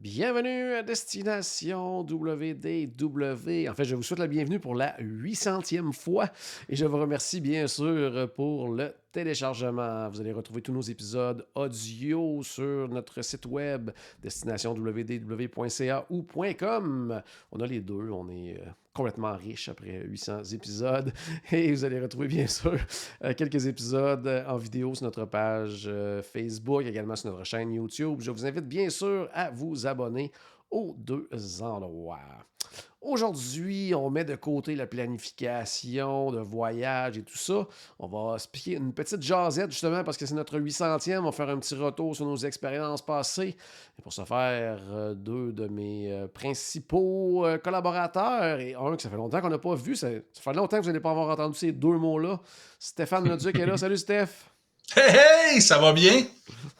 Bienvenue à Destination WDW. En fait, je vous souhaite la bienvenue pour la 800e fois et je vous remercie bien sûr pour le téléchargement. Vous allez retrouver tous nos épisodes audio sur notre site web destinationwdw.ca ou .com. On a les deux, on est euh, complètement riche après 800 épisodes et vous allez retrouver bien sûr euh, quelques épisodes en vidéo sur notre page euh, Facebook, également sur notre chaîne YouTube. Je vous invite bien sûr à vous abonner aux deux endroits. Aujourd'hui, on met de côté la planification de voyage et tout ça. On va se piquer une petite jasette justement parce que c'est notre 800e. On va faire un petit retour sur nos expériences passées. Et pour ce faire, euh, deux de mes euh, principaux euh, collaborateurs et un que ça fait longtemps qu'on n'a pas vu. Ça, ça fait longtemps que vous n'allez pas avoir entendu ces deux mots-là. Stéphane Leduc est là. Salut Steph! Hey, hey, ça va bien?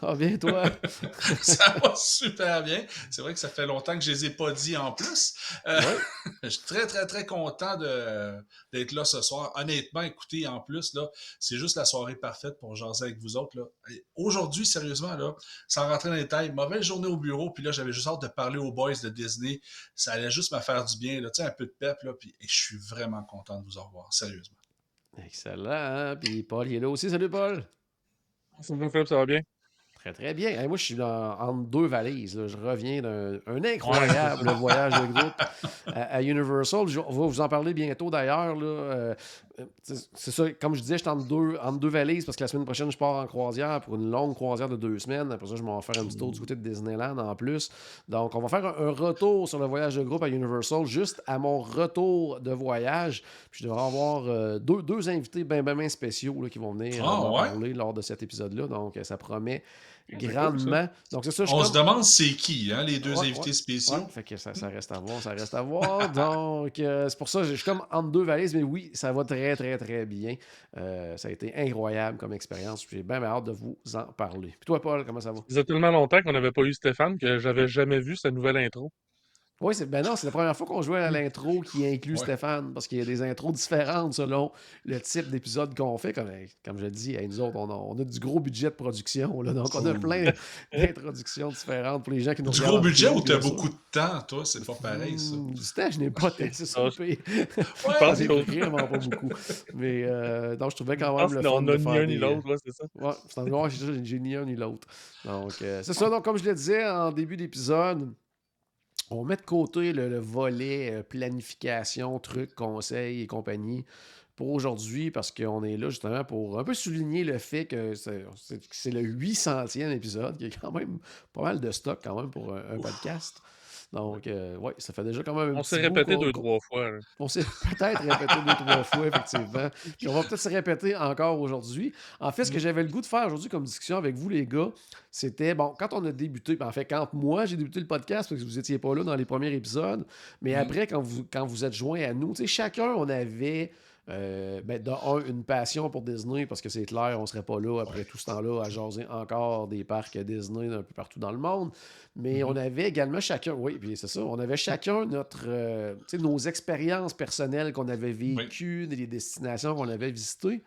Ah bien, toi? ça va super bien. C'est vrai que ça fait longtemps que je les ai pas dit en plus. Euh, Ouais. je suis très, très, très content d'être là ce soir. Honnêtement, écoutez, en plus, là, c'est juste la soirée parfaite pour jaser avec vous autres. Aujourd'hui, sérieusement, là, sans rentrer dans les détails, mauvaise journée au bureau, puis là, j'avais juste hâte de parler aux boys de Disney. Ça allait juste me faire du bien, là, tu sais, un peu de pep, là, puis et je suis vraiment content de vous revoir, sérieusement. Excellent. hein? Puis Paul il est là aussi. Salut Paul! Philippe, ça va bien? Très, très bien. Hey, moi, je suis dans- entre deux valises. là. Je reviens d'un un incroyable voyage de groupe à, à Universal. Je- on va vous en parler bientôt d'ailleurs. euh, c'est ça, comme je disais, je suis entre deux, entre deux valises parce que la semaine prochaine, je pars en croisière pour une longue croisière de deux semaines. Après ça, je m'en vais faire un petit tour du côté de Disneyland en plus. Donc, on va faire un, un retour sur le voyage de groupe à Universal juste à mon retour de voyage. Puis, je devrais avoir euh, deux, deux invités bien, bien, bien spéciaux là, qui vont venir Ah, euh, ouais? parler lors de cet épisode-là. Donc, euh, ça promet grandement. Donc, c'est ça. je suis On se demande c'est qui, hein, les deux Ouais, invités ouais. spéciaux. Ouais, fait que ça, ça reste à voir, ça reste à voir. Donc, euh, c'est pour ça que je suis comme entre deux valises, mais oui, ça va très, très, très bien. Euh, ça a été incroyable comme expérience. J'ai bien hâte de vous en parler. Puis toi, Paul, comment ça va? Ça faisait tellement longtemps qu'on n'avait pas eu Stéphane que j'avais jamais vu sa nouvelle intro. Oui, c'est ben non, c'est la première fois qu'on jouait à l'intro qui inclut Ouais. Stéphane, parce qu'il y a des intros différentes selon le type d'épisode qu'on fait. Comme, comme je le dis, nous autres, on a, on a du gros budget de production, là, donc on a plein d'introductions différentes pour les gens qui nous Du gros budget ou t'as beaucoup de temps, toi? C'est pas pareil, ça. Hmm, Du temps, je n'ai pas c'est. Ah, le pire. Ouais, pense ai que- vraiment pas beaucoup. Mais euh, donc, je trouvais Je quand pense même le fun a de ni faire un ni l'autre, c'est ça? Ouais, c'est en c'est j'ai ni un ni l'autre. Donc, euh, c'est ça. Donc, comme je le disais en début d'épisode, on met de côté le, le volet euh, planification, trucs, conseils et compagnie pour aujourd'hui parce qu'on est là justement pour un peu souligner le fait que c'est le 800e épisode, qui est quand même pas mal de stock quand même pour un, un podcast. Donc, euh, ouais, ça fait déjà quand même un On s'est répété deux, trois fois. là. on s'est peut-être répété deux, trois fois, effectivement. Puis on va peut-être se répéter encore aujourd'hui. En fait, ce que j'avais le goût de faire aujourd'hui comme discussion avec vous, les gars, c'était, bon, quand on a débuté, ben, en fait, quand moi j'ai débuté le podcast, parce que vous étiez pas là dans les premiers épisodes, mais Mhm. après, quand vous, quand vous êtes joints à nous, tu sais, chacun, on avait. Euh, ben, de un, une passion pour Disney, parce que c'est clair, on serait pas là après tout ce temps-là à jaser encore des parcs Disney un peu partout dans le monde. Mais on avait également chacun, oui, puis c'est ça, on avait chacun notre, euh, nos expériences personnelles qu'on avait vécues, des destinations qu'on avait visitées.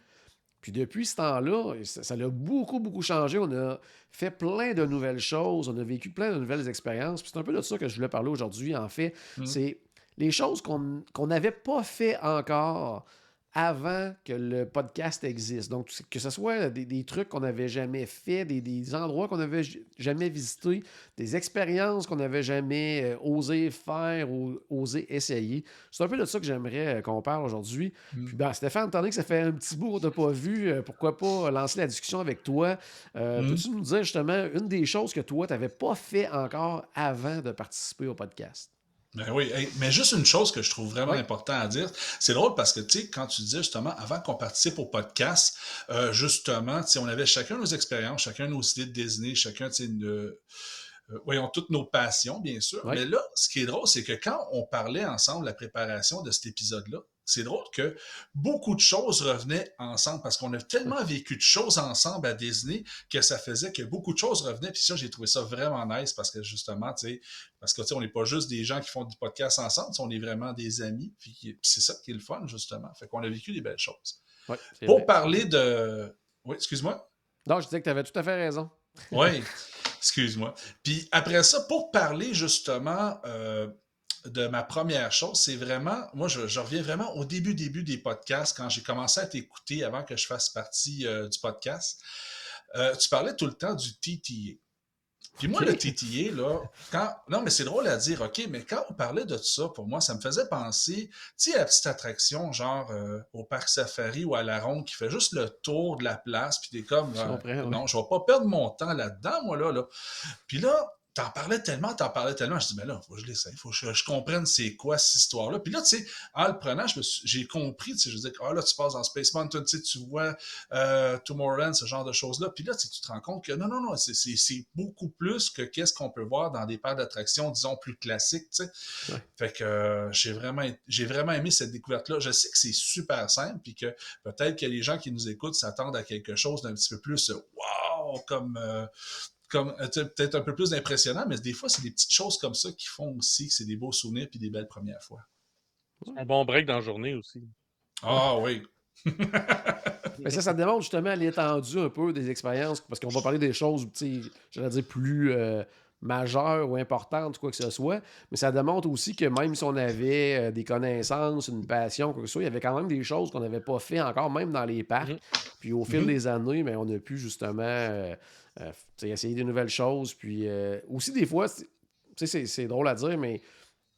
Puis depuis ce temps-là, ça ça a beaucoup, beaucoup changé. On a fait plein de nouvelles choses, on a vécu plein de nouvelles expériences. Puis c'est un peu de ça que je voulais parler aujourd'hui, en fait. Mhm. C'est les choses qu'on qu'on n'avait pas fait encore avant que le podcast existe. Donc, que ce soit des, des trucs qu'on n'avait jamais fait, des, des endroits qu'on n'avait jamais visités, des expériences qu'on n'avait jamais euh, osé faire ou osé essayer. C'est un peu de ça que j'aimerais euh, qu'on parle aujourd'hui. Mm. Puis, ben, Stéphane, étant donné que ça fait un petit bout qu'on t'a pas vu, euh, pourquoi pas lancer la discussion avec toi? Euh, Mm. Peux-tu nous dire justement une des choses que toi, tu n'avais pas fait encore avant de participer au podcast? Ben oui, Hey, mais juste une chose que je trouve vraiment Oui. important à dire, c'est drôle parce que, tu sais, quand tu disais justement, avant qu'on participe au podcast, euh, justement, tu sais, on avait chacun nos expériences, chacun nos idées de Disney, chacun, tu sais, une- euh, voyons, toutes nos passions, bien sûr. Mais là, ce qui est drôle, c'est que quand on parlait ensemble la préparation de cet épisode-là, c'est drôle que beaucoup de choses revenaient ensemble parce qu'on a tellement vécu de choses ensemble à Disney que ça faisait que beaucoup de choses revenaient. Puis ça, j'ai trouvé ça vraiment nice parce que justement, tu sais, parce que tu sais, on n'est pas juste des gens qui font du podcast ensemble, on est vraiment des amis. Puis, c'est ça qui est le fun, justement. Fait qu'on a vécu des belles choses. Ouais, Pour vrai. parler de. Oui, excuse-moi. Non, je disais que tu avais tout à fait raison. Oui, excuse-moi. Puis après ça, pour parler justement euh, de ma première chose, c'est vraiment, moi je, je reviens vraiment au début, début des podcasts, quand j'ai commencé à t'écouter avant que je fasse partie euh, du podcast. Euh, tu parlais tout le temps du TTA. Puis moi, le TTA, là, quand. Non, mais c'est drôle à dire, OK, mais quand on parlait de ça, pour moi, ça me faisait penser, tu sais, à la petite attraction, genre euh, au parc safari ou à la ronde, qui fait juste le tour de la place, puis t'es comme, Je euh, non, je vais pas perdre mon temps là-dedans, moi, là, là. Puis là, t'en parlais tellement, t'en parlais tellement, je dis, mais là, faut que je l'essaye, faut que je, je comprenne c'est quoi cette histoire-là. Puis là, tu sais, en le prenant, j'ai compris, tu sais, je dis, ah là, tu passes dans Space Mountain, tu sais, tu vois euh, Tomorrowland, ce genre de choses-là. Puis là, tu te rends compte que non, non, non, c'est- beaucoup plus que qu'est-ce qu'on peut voir dans des parcs d'attractions, disons, plus classiques, tu sais. Ouais. Fait que euh, j'ai vraiment, j'ai vraiment aimé cette découverte-là. Je sais que c'est super simple, puis que peut-être que les gens qui nous écoutent s'attendent à quelque chose d'un petit peu plus wow, comme, euh, comme euh, peut-être un peu plus impressionnant, mais des fois, c'est des petites choses comme ça qui font aussi que c'est des beaux souvenirs puis des belles premières fois. Un bon break dans la journée aussi. Ah oui. Mais ça, ça démontre justement l'étendue un peu des expériences, parce qu'on va parler des choses, j'allais dire plus euh, majeures ou importantes, quoi que ce soit, mais ça démontre aussi que même si on avait euh, des connaissances, une passion, quoi que ce soit, il y avait quand même des choses qu'on n'avait pas fait encore, même dans les parcs. Mhm. Puis au fil Mhm. des années, mais on a pu justement euh, euh, essayer des nouvelles choses. Puis aussi, des fois, c'est- drôle à dire, mais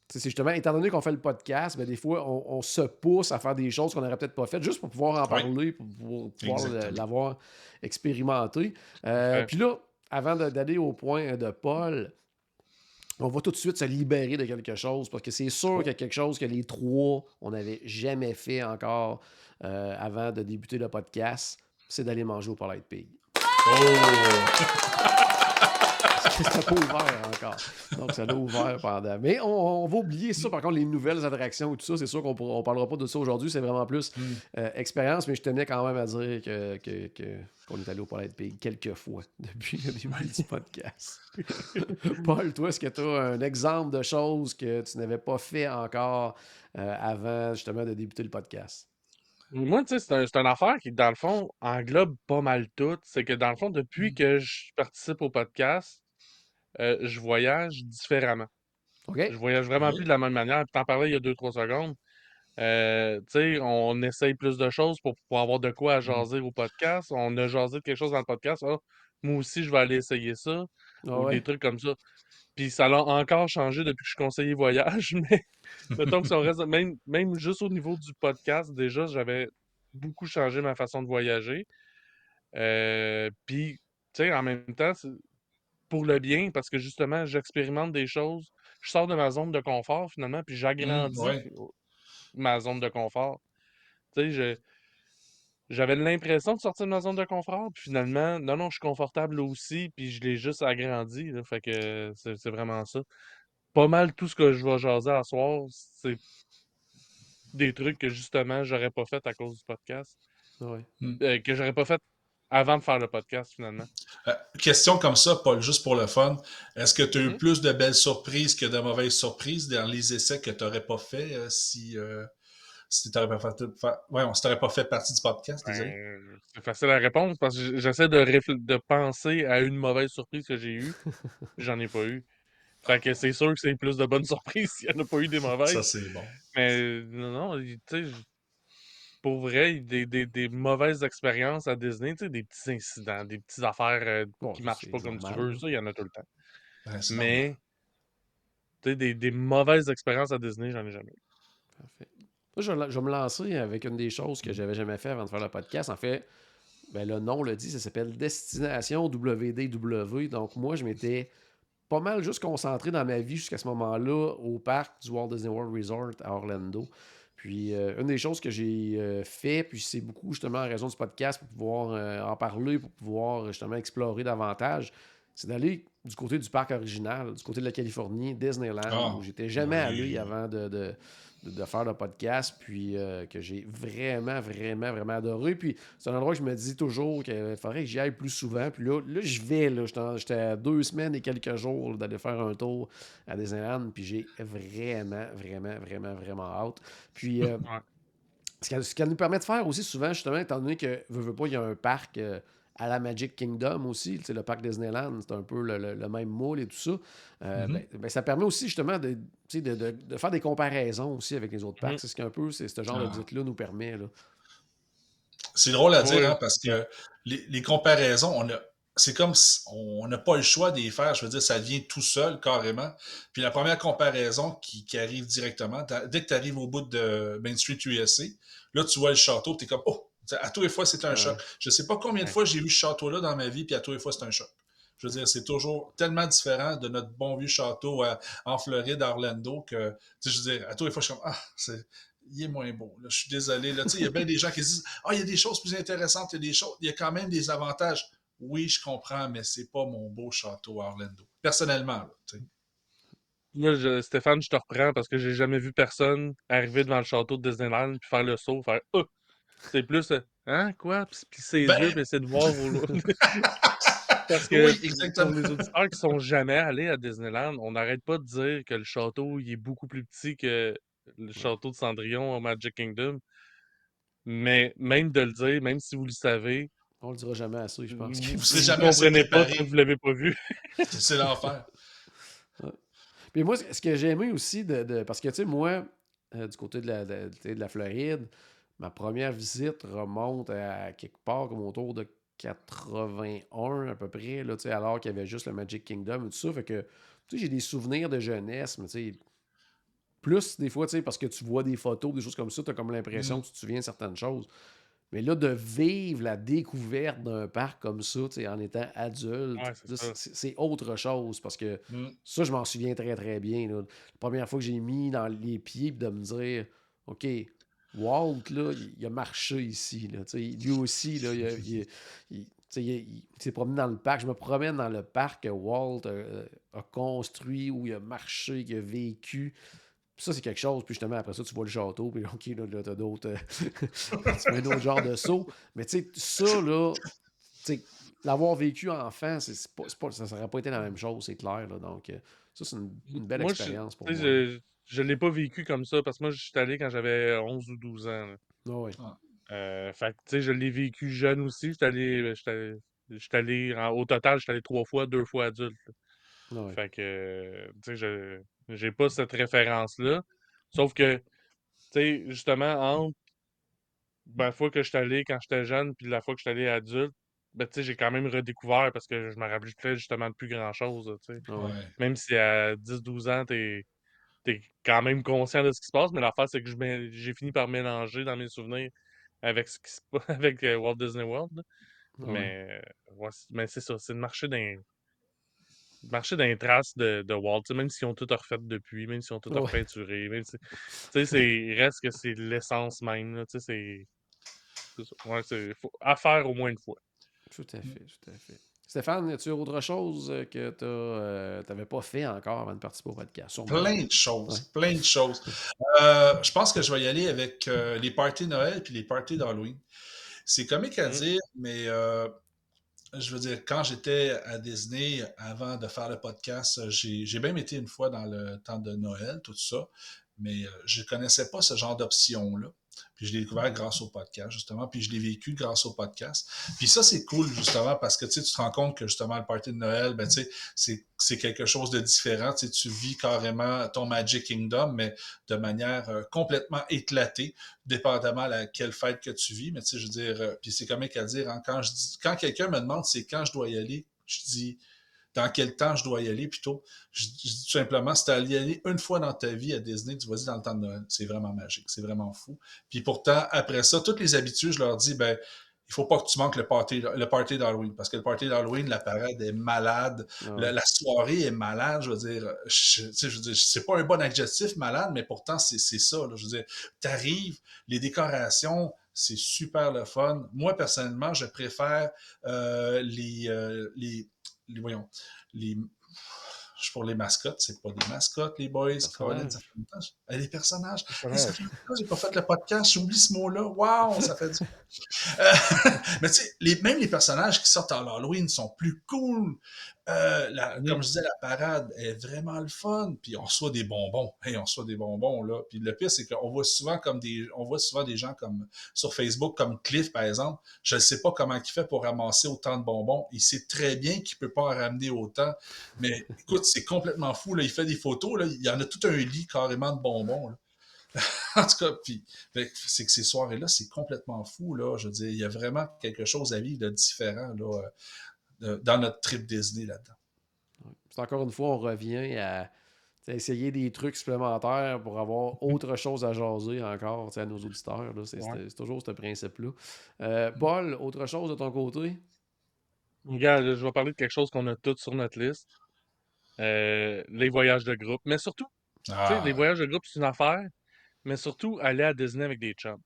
c'est justement, étant donné qu'on fait le podcast, ben, des fois, on, on se pousse à faire des choses qu'on n'aurait peut-être pas faites juste pour pouvoir en parler, pour pouvoir, l'avoir expérimenté. Euh. Puis là, avant d'aller au point de Paul, on va tout de suite se libérer de quelque chose parce que c'est sûr qu'il y a quelque chose que les trois, on n'avait jamais fait encore euh, avant de débuter le podcast, c'est d'aller manger au Polite Pig. Oh! C'était pas ouvert encore. Donc, ça l'a ouvert pendant. Mais on, on va oublier ça, par contre, les nouvelles attractions et tout ça. C'est sûr qu'on on parlera pas de ça aujourd'hui. C'est vraiment plus Mm. euh, expérience. Mais je tenais quand même à dire que, que- que- qu'on est allé au Palais de Pig quelques fois depuis le début du podcast. Paul, toi, est-ce que tu as un exemple de choses que tu n'avais pas fait encore euh, avant justement de débuter le podcast? Moi, tu sais, c'est un, une affaire qui, dans le fond, englobe pas mal tout. C'est que, dans le fond, depuis Mm. que je participe au podcast, euh, je voyage différemment. Je voyage vraiment Oui. plus de la même manière. Puis t'en parlais il y a 2-3 secondes. Euh, tu sais, on essaye plus de choses pour, pour avoir de quoi à jaser au podcast. On a jasé de quelque chose dans le podcast. Ah, moi aussi, je vais aller essayer ça. Ah ou ouais? des trucs comme ça. Puis ça l'a encore changé depuis que je suis conseiller voyage, mais mettons que si on reste, même, même juste au niveau du podcast, déjà, j'avais beaucoup changé ma façon de voyager. Euh, puis, tu sais, en même temps, pour le bien, parce que justement, j'expérimente des choses. Je sors de ma zone de confort, finalement, puis j'agrandis ouais. ma zone de confort. Tu sais, je- j'avais l'impression de sortir de ma zone de confort, puis finalement, non, non, je suis confortable aussi, puis je l'ai juste agrandi. là, fait que c'est vraiment ça. Pas mal tout ce que je vais jaser à soir, c'est des trucs que justement, j'aurais pas fait à cause du podcast. Euh, que j'aurais pas fait avant de faire le podcast, finalement. Euh, question comme ça, Paul, juste pour le fun. Est-ce que tu as eu Mhm. plus de belles surprises que de mauvaises surprises dans les essais que tu n'aurais pas fait euh, si, euh, si tu n'aurais pas fait, fa- ouais, on pas fait partie du podcast. Ben, c'est facile à répondre parce que j'essaie de, réfl- de penser à une mauvaise surprise que j'ai eue. J'en ai pas eu. Fait que c'est sûr que c'est plus de bonnes surprises s'il n'y en a pas eu des mauvaises. Ça, c'est bon. Mais non, non, tu sais, pour vrai, des, des, des mauvaises expériences à Disney, tu sais, des petits incidents, des petites affaires euh, Bon, qui ça, marchent pas comme tu veux, ça, il y en a tout le temps. C'est Mais, tu sais, des, des mauvaises expériences à Disney, j'en ai jamais eu. Parfait. Moi, je, vais- je vais me lancer avec une des choses que j'avais jamais fait avant de faire le podcast. En fait, ben, le nom le dit, ça s'appelle Destination WDW. Donc, moi, je m'étais pas mal juste concentré dans ma vie jusqu'à ce moment-là au parc du Walt Disney World Resort à Orlando. Puis, euh, une des choses que j'ai euh, fait, puis c'est beaucoup justement en raison du podcast pour pouvoir euh, en parler, pour pouvoir justement explorer davantage, c'est d'aller du côté du parc original, du côté de la Californie, Disneyland, Ah, où j'étais jamais oui. allé avant de, de, de- de faire le podcast, puis euh, que j'ai vraiment, vraiment, vraiment adoré. Puis c'est un endroit que je me dis toujours qu'il faudrait que j'y aille plus souvent. Puis là, là je vais, j'étais à deux semaines et quelques jours d'aller faire un tour à Disneyland, puis j'ai vraiment, vraiment, vraiment, vraiment hâte. Puis euh, Ouais. ce qu'elle ce qu'elle nous permet de faire aussi souvent, justement, étant donné que, veux, veux pas, il y a un parc euh, à la Magic Kingdom aussi, le parc Disneyland, c'est un peu le, le- le même moule et tout ça. Euh, Mhm. ben- ben, ça permet aussi justement de, tu sais, de, de- de faire des comparaisons aussi avec les autres parcs. Mhm. C'est ce qu'un peu c'est ce genre Ah. de là nous permet. C'est drôle à dire, Ouais. hein, parce que les, les comparaisons, on a. C'est comme si on n'a pas le choix d'y faire. Je veux dire, ça vient tout seul, carrément. Puis la première comparaison qui, qui arrive directement, dès que tu arrives au bout de Main Street USA, là, tu vois le château, tu es comme, oh, à tous les fois, c'est un choc. Je sais pas combien de fois j'ai vu ce château-là dans ma vie, puis à tous les fois, c'est un choc. Je veux dire, c'est toujours tellement différent de notre bon vieux château à- en Floride, à Orlando, que, tu sais, je veux dire, à tous les fois, je suis comme, ah, c'est, il est moins beau. Là, je suis désolé. Là, Tu sais, il y a bien des gens qui se disent, ah, il y a des choses plus intéressantes, il y a des choses, il y a quand même des avantages. Oui, je comprends, mais c'est pas mon beau château à Orlando. Personnellement, là, tu sais. Là, je- Stéphane, je te reprends parce que j'ai jamais vu personne arriver devant le château de Disneyland puis faire le saut, faire Oh! C'est plus euh, Hein, quoi? Puis se plisser les Ben- yeux puis essayer de voir vos. parce que Oui, pour- exactement. pour les auditeurs qui sont jamais allés à Disneyland, on n'arrête pas de dire que le château il est beaucoup plus petit que le château de Cendrillon au Magic Kingdom. Mais même de le dire, même si vous le savez, On le dira jamais assez, je pense. vous Vous ne serez jamais comprenez pas que vous l'avez pas vu. C'est- C'est l'enfer. Puis moi, ce que j'ai aimé aussi, de, de- parce que, tu sais, moi, euh, du côté de la, de la Floride, ma première visite remonte à quelque part comme autour de 81 à peu près, là, alors qu'il y avait juste le Magic Kingdom et tout ça. Fait que, j'ai des souvenirs de jeunesse, mais tu sais, plus des fois, tu sais, parce que tu vois des photos, des choses comme ça, tu as comme l'impression Mm. que tu te souviens de certaines choses. Mais là, de vivre la découverte d'un parc comme ça, en étant adulte, Ouais, c'est autre chose parce que Mm. ça, je m'en souviens très, très bien. là. La première fois que j'ai mis dans les pieds, de me dire, OK, Walt, là, il, il a marché ici. Là, lui aussi, là, il, a- il- s'est promené dans le parc. Je me promène dans le parc que Walt euh, a construit, où il a marché, qu'il a vécu. Puis ça, c'est quelque chose. Puis justement, après ça, tu vois le château, puis OK, là, là t'as d'autres. euh, tu fais un autre genre de saut. Mais tu sais, ça, là, l'avoir vécu enfant, c'est pas, pas- ça n'aurait pas été la même chose, c'est clair. Là, donc, euh, ça, c'est une, une belle Moi, expérience pour moi. Je, je l'ai pas vécu comme ça parce que moi, je suis allé quand j'avais 11 ou 12 ans. là. Ah ouais. Euh, fait que, tu sais, je l'ai vécu jeune aussi. J'étais allé, j'étais allé- j'étais allé en- au total, j'étais allé trois fois, deux fois adulte. Ah ouais. Fait que, euh, tu sais, je j'ai pas cette référence-là. Sauf que, tu sais, justement, entre ben, la fois que j'étais allé quand j'étais jeune puis la fois que j'étais allé adulte, ben, tu sais, j'ai quand même redécouvert parce que je me rappelais justement de plus grand-chose. Ah. Ouais. Même si à 10-12 ans, t'es es quand même conscient de ce qui se passe, mais l'affaire, c'est que j'ai fini par mélanger dans mes souvenirs avec ce qui se passe avec euh, Walt Disney World. ouais. Mais, ouais, mais c'est ça, c'est le marché d'un marché d'un trace de, de Walt, même s'ils ont tout refait depuis, même s'ils ont tout Ouais. repeinturé, même si, tu sais, c'est- il reste que c'est l'essence même, là, tu sais, c'est. Ouais, c'est faut- à faire au moins une fois. Tout à fait, tout à fait. Stéphane, as-tu autre chose euh, que tu n'avais pas fait encore avant de participer au podcast? Sûrement. Plein de choses, plein de choses. Euh, je pense que je vais y aller avec euh, les parties de Noël puis les parties d'Halloween. C'est comique à Mhm. dire, mais euh, je veux dire, quand j'étais à Disney, avant de faire le podcast, j'ai même été une fois dans le temps de Noël, tout ça, mais euh, je ne connaissais pas ce genre d'option-là. Puis je l'ai découvert grâce au podcast, justement, puis je l'ai vécu grâce au podcast. Puis ça, c'est cool, justement, parce que tu te rends compte que, justement, le party de Noël, ben, c'est- quelque chose de différent. Tu sais, tu vis carrément ton Magic Kingdom, mais de manière euh, complètement éclatée, dépendamment à laquelle fête que tu vis. Mais tu sais, je veux dire, euh, puis c'est comique à dire, hein, quand, je quand quelqu'un me demande c'est quand je dois y aller, je dis dans quel temps je dois y aller plutôt. Je, je dis tout simplement, si tu y aller une fois dans ta vie à Disney, tu vas dire dans le temps de Noël. C'est vraiment magique, c'est vraiment fou. Puis pourtant, après ça, toutes les habitudes, je leur dis, ben, il faut pas que tu manques le party, le party d'Halloween. Parce que le party d'Halloween, la parade est malade. Ah. La, la soirée est malade, je veux dire. Je, je veux dire, c'est pas un bon adjectif malade, mais pourtant, c'est c'est ça. là. je veux dire, t'arrives, les décorations, c'est super le fun. Moi, personnellement, je préfère euh, les, euh, les, les, voyons, les, je pour les mascottes, c'est pas des mascottes, les boys. Colin, ça fait longtemps. Eh, les personnages. Ça fait longtemps j'ai pas fait le podcast, j'oublie ce mot-là. Waouh, ça fait du. Euh, mais tu sais, même les personnages qui sortent en Halloween sont plus cool. Euh, la, Comme je disais, la parade est vraiment le fun. Puis on reçoit des bonbons. Hey, on reçoit des bonbons, là. Puis le pire, c'est qu'on voit souvent comme des. On voit souvent des gens comme sur Facebook, comme Cliff, par exemple. Je ne sais pas comment il fait pour ramasser autant de bonbons. Il sait très bien qu'il peut pas en ramener autant. Mais écoute, c'est complètement fou. Là. Il fait des photos. Là. Il y en a tout un lit carrément de bonbons. Là. en tout cas, puis, c'est que ces soirées-là, c'est complètement fou. Là. Je veux il y a vraiment quelque chose à vivre de différent. Là dans notre trip Disney là-dedans. C'est encore une fois, on revient à essayer des trucs supplémentaires pour avoir autre chose à jaser encore à nos auditeurs. C'est toujours ce principe-là. Euh, Paul, autre chose de ton côté? Regarde, je vais parler de quelque chose qu'on a tous sur notre liste. Euh, les voyages de groupe. Mais surtout, ah. les voyages de groupe, c'est une affaire. Mais surtout, aller à Disney avec des chums.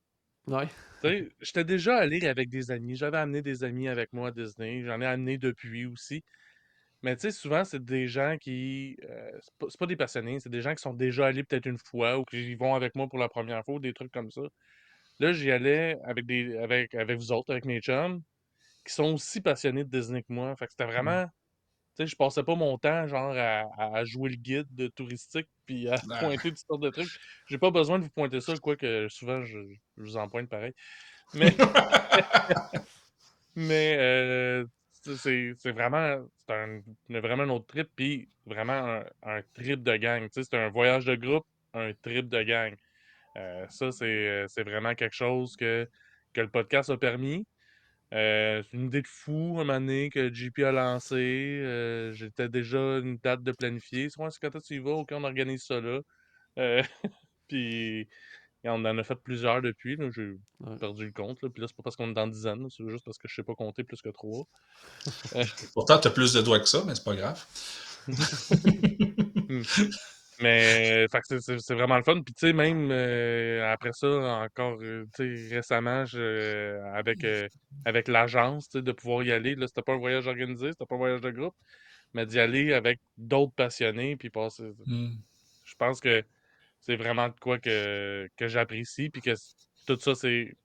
Ouais. J'étais déjà allé avec des amis. J'avais amené des amis avec moi à Disney. J'en ai amené depuis aussi. Mais tu sais, souvent, c'est des gens qui. Euh, c'est pas, des passionnés, c'est des gens qui sont déjà allés peut-être une fois ou qui vont avec moi pour la première fois ou des trucs comme ça. Là, j'y allais avec, des, avec, avec vous autres, avec mes chums, qui sont aussi passionnés de Disney que moi. Fait que c'était mmh. Vraiment je passais pas mon temps, genre, à, jouer le guide de touristique puis à pointer toutes sortes de trucs. J'ai pas besoin de vous pointer ça, quoique souvent, je, vous en pointe pareil. Mais, mais euh, c'est vraiment, c'est un, vraiment un autre trip, puis vraiment un, trip de gang. C'est un voyage de groupe, un trip de gang. Euh, ça, c'est vraiment quelque chose que, que le podcast a permis. Euh, c'est une idée de fou, un moment donné, que JP a lancé. Euh, j'étais déjà une date de planifier. C'est moi, c'est quand tu y vas, ok, on organise ça là. Euh, puis on en a fait plusieurs depuis. J'ai perdu le compte. Puis là, c'est pas parce qu'on est dans dizaines, c'est juste parce que je sais pas compter plus que trois. Pourtant, tu as plus de doigts que ça, mais c'est pas grave. Hmm. Mais c'est vraiment le fun. Puis tu sais, même euh, après ça, encore euh, récemment, je, avec, euh, avec l'agence, de pouvoir y aller. Là, c'était pas un voyage organisé, c'était pas un voyage de groupe, mais d'y aller avec d'autres passionnés, puis passer. Mmh. Je pense que c'est vraiment de quoi que, que j'apprécie, puis que tout ça, c'est.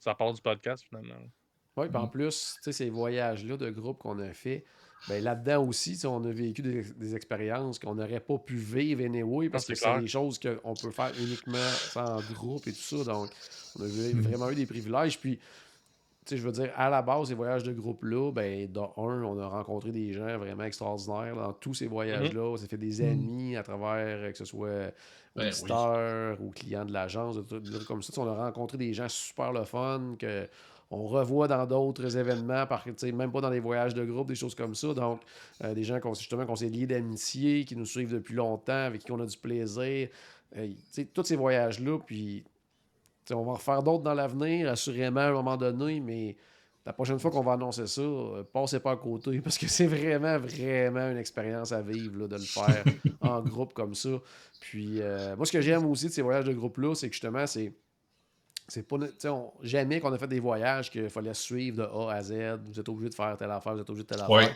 Ça part du podcast finalement. Oui, puis en mmh. plus, ces voyages-là de groupe qu'on a fait, ben, là-dedans aussi, on a vécu des, expériences qu'on n'aurait pas pu vivre anyway parce que c'est des choses qu'on peut faire uniquement en groupe et tout ça. Donc, on a hmm. vraiment eu des privilèges. Puis, je veux dire, à la base, ces voyages de groupe-là, ben, dans un, on a rencontré des gens vraiment extraordinaires dans tous ces voyages-là. On s'est fait des hmm. amis à travers, que ce soit ben, auditeurs ou clients de l'agence, comme ça. On a rencontré des gens super le fun que on revoit dans d'autres événements, par, même pas dans les voyages de groupe, des choses comme ça. Donc, euh, des gens qu'on justement qu'on s'est liés d'amitié, qui nous suivent depuis longtemps, avec qui on a du plaisir. Euh, tous ces voyages-là, puis on va en refaire d'autres dans l'avenir, assurément, à un moment donné, mais la prochaine fois qu'on va annoncer ça, euh, passez pas à côté, parce que c'est vraiment, vraiment une expérience à vivre de le faire en groupe comme ça. Puis, moi, ce que j'aime aussi de ces voyages de groupe-là, c'est que justement, c'est c'est pas jamais qu'on a fait des voyages qu'il fallait suivre de A à Z. Vous êtes obligé de faire telle affaire, vous êtes obligé de telle affaire.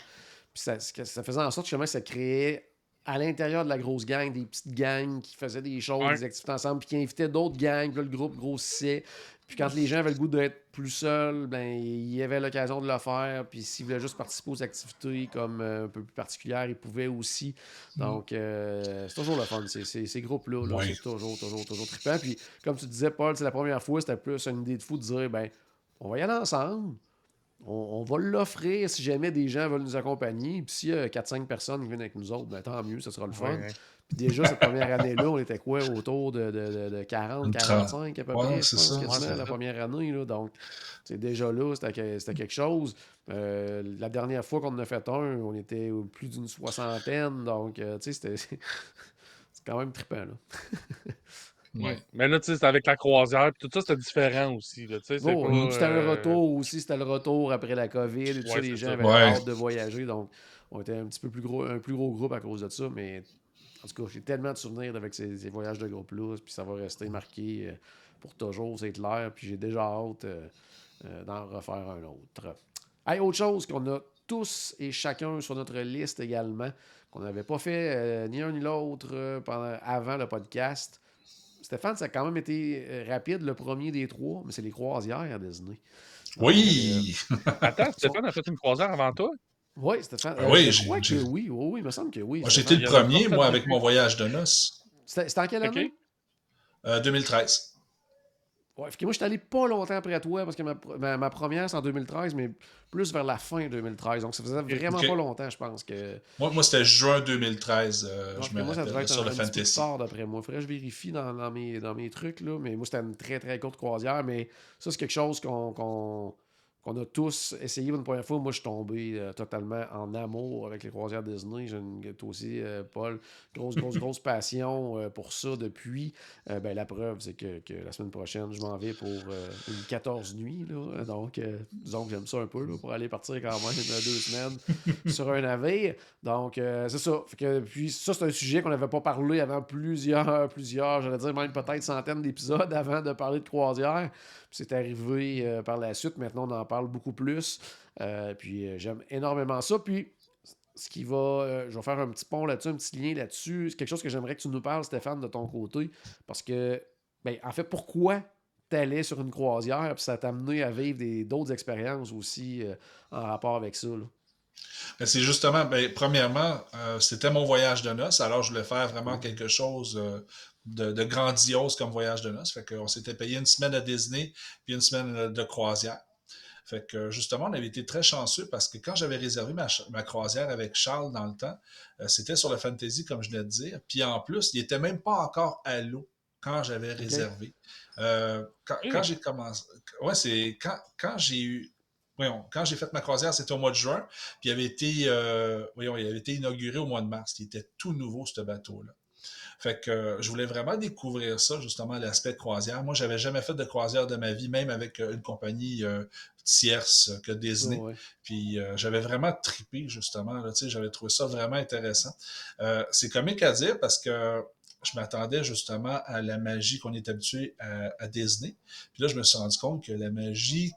Puis ça, ça, faisait en sorte que ça créait à l'intérieur de la grosse gang des petites gangs qui faisaient des choses, des activités ensemble, puis qui invitaient d'autres gangs. Puis là, le groupe grossissait. Puis quand les gens avaient le goût d'être plus seuls, ben il y avait l'occasion de le faire. Puis s'ils voulaient juste participer aux activités comme euh, un peu plus particulières, ils pouvaient aussi. Donc euh, c'est toujours le fun. Ces groupes-là, c'est toujours, toujours, toujours trippant. Puis comme tu disais, Paul, c'est la première fois, c'était plus une idée de fou de dire ben on va y aller ensemble. On, va l'offrir si jamais des gens veulent nous accompagner. Puis s'il y a 4-5 personnes qui viennent avec nous autres, ben, tant mieux, ça sera le fun. Puis déjà, cette première année-là, on était quoi? Autour de, de, de 40, 45 à peu près, c'est ça, la première année. Là. Donc, c'est déjà là, c'était quelque chose. Euh, la dernière fois qu'on en a fait un, on était plus d'une soixantaine. Donc, euh, tu sais, c'était c'est quand même trippant. Là. Ouais. Mais là, tu sais, c'était avec la croisière, tout ça, c'était différent aussi. Là, c'était un euh, retour aussi, c'était le retour après la COVID, et tout ça, les gens avaient hâte de voyager, donc on était un petit peu plus gros, un plus gros groupe à cause de ça, mais en tout cas, j'ai tellement de souvenirs avec ces, voyages de groupe-là, puis ça va rester marqué euh, pour toujours, c'est clair. Puis j'ai déjà hâte euh, d'en refaire un autre. Hey, autre chose qu'on a tous et chacun sur notre liste également, qu'on n'avait pas fait euh, ni un ni l'autre euh, pendant, avant le podcast. Stéphane, ça a quand même été euh, rapide, le premier des trois, mais c'est les croisières à Disney. Oui! Attends, Stéphane a fait une croisière avant toi? Oui, Stéphane. Oui, je j'ai- crois que oui, oui, oui, il me semble que oui. Moi, J'étais le premier, moi, avec mon voyage de noces. C'était en quelle année? Euh, 2013. Ouais, fait que moi, je suis allé pas longtemps après toi parce que ma, ma, ma première, c'est en 2013, mais plus vers la fin 2013. Donc, ça faisait vraiment pas longtemps, je pense que. Moi, moi c'était juin 2013, euh, Donc, je me moi, ça rappelle, être sur le Fantasy. d'après moi. Faudrait que je vérifie dans, dans mes, dans mes trucs, là. Mais moi, c'était une très, très courte croisière. Mais ça, c'est quelque chose qu'on qu'on- qu'on a tous essayé une première fois. Moi, je suis tombé euh, totalement en amour avec les croisières Disney. J'ai aussi, euh, Paul, grosse, grosse, grosse passion euh, pour ça depuis. Euh, ben, la preuve, c'est que, la semaine prochaine, je m'en vais pour une 14 nuits. Donc, disons que j'aime ça un peu pour aller partir quand même deux semaines sur un navire. Donc, c'est ça. Fait que, puis, ça, c'est un sujet qu'on n'avait pas parlé avant plusieurs, plusieurs, j'allais dire même peut-être centaines d'épisodes avant de parler de croisière. C'est arrivé euh, par la suite. Maintenant, on en parle beaucoup plus. Euh, puis euh, j'aime énormément ça. Puis ce qui va. je vais faire un petit pont là-dessus, un petit lien là-dessus. C'est quelque chose que j'aimerais que tu nous parles, Stéphane, de ton côté. Parce que, ben, en fait, pourquoi tu allais sur une croisière, puis ça t'a amené à vivre d'autres expériences aussi en rapport avec ça. Mais c'est justement, ben, premièrement, c'était mon voyage de noces, alors je voulais faire vraiment quelque chose de, de grandiose comme voyage de noces. Fait qu'on s'était payé une semaine à Disney, puis une semaine de croisière. Fait que justement, on avait été très chanceux parce que quand j'avais réservé ma, croisière avec Charles dans le temps, euh, c'était sur le Fantasy, comme je venais de dire. Puis en plus, il était même pas encore à l'eau quand j'avais réservé. Euh, quand Mm. quand j'ai commencé. Ouais, c'est quand, quand j'ai eu. Voyons, quand j'ai fait ma croisière, c'était au mois de juin. Puis il avait été, euh, voyons, il avait été inauguré au mois de mars. Il était tout nouveau, ce bateau-là. Fait que euh, je voulais vraiment découvrir ça, justement, l'aspect croisière. Moi, j'avais jamais fait de croisière de ma vie, même avec euh, une compagnie euh, tierce que Disney. Ouais. Puis euh, j'avais vraiment tripé, justement. J'avais trouvé ça vraiment intéressant. C'est comique à dire parce que je m'attendais justement à la magie qu'on est habitué à, à Disney. Puis là, je me suis rendu compte que la magie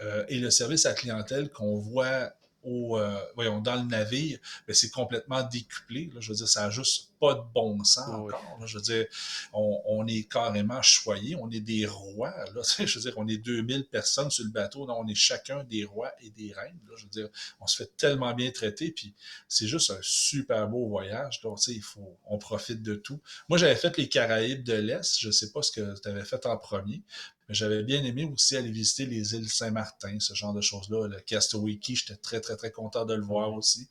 euh, et le service à clientèle qu'on voit au, euh, voyons, dans le navire, ben, c'est complètement décuplé. là. Je veux dire, ça n'a juste pas de bon sens Ah oui. encore. là. Je veux dire, on, on est carrément choyés, on est des rois. Là. Je veux dire, on est 2000 personnes sur le bateau, donc on est chacun des rois et des reines. là. Je veux dire, on se fait tellement bien traiter, puis c'est juste un super beau voyage. Donc, tu sais, il faut, on profite de tout. Moi, j'avais fait les Caraïbes de l'Est. Je ne sais pas ce que tu avais fait en premier, mais j'avais bien aimé aussi aller visiter les îles Saint-Martin, ce genre de choses-là. Le Castaway j'étais très, très, très content de le voir aussi.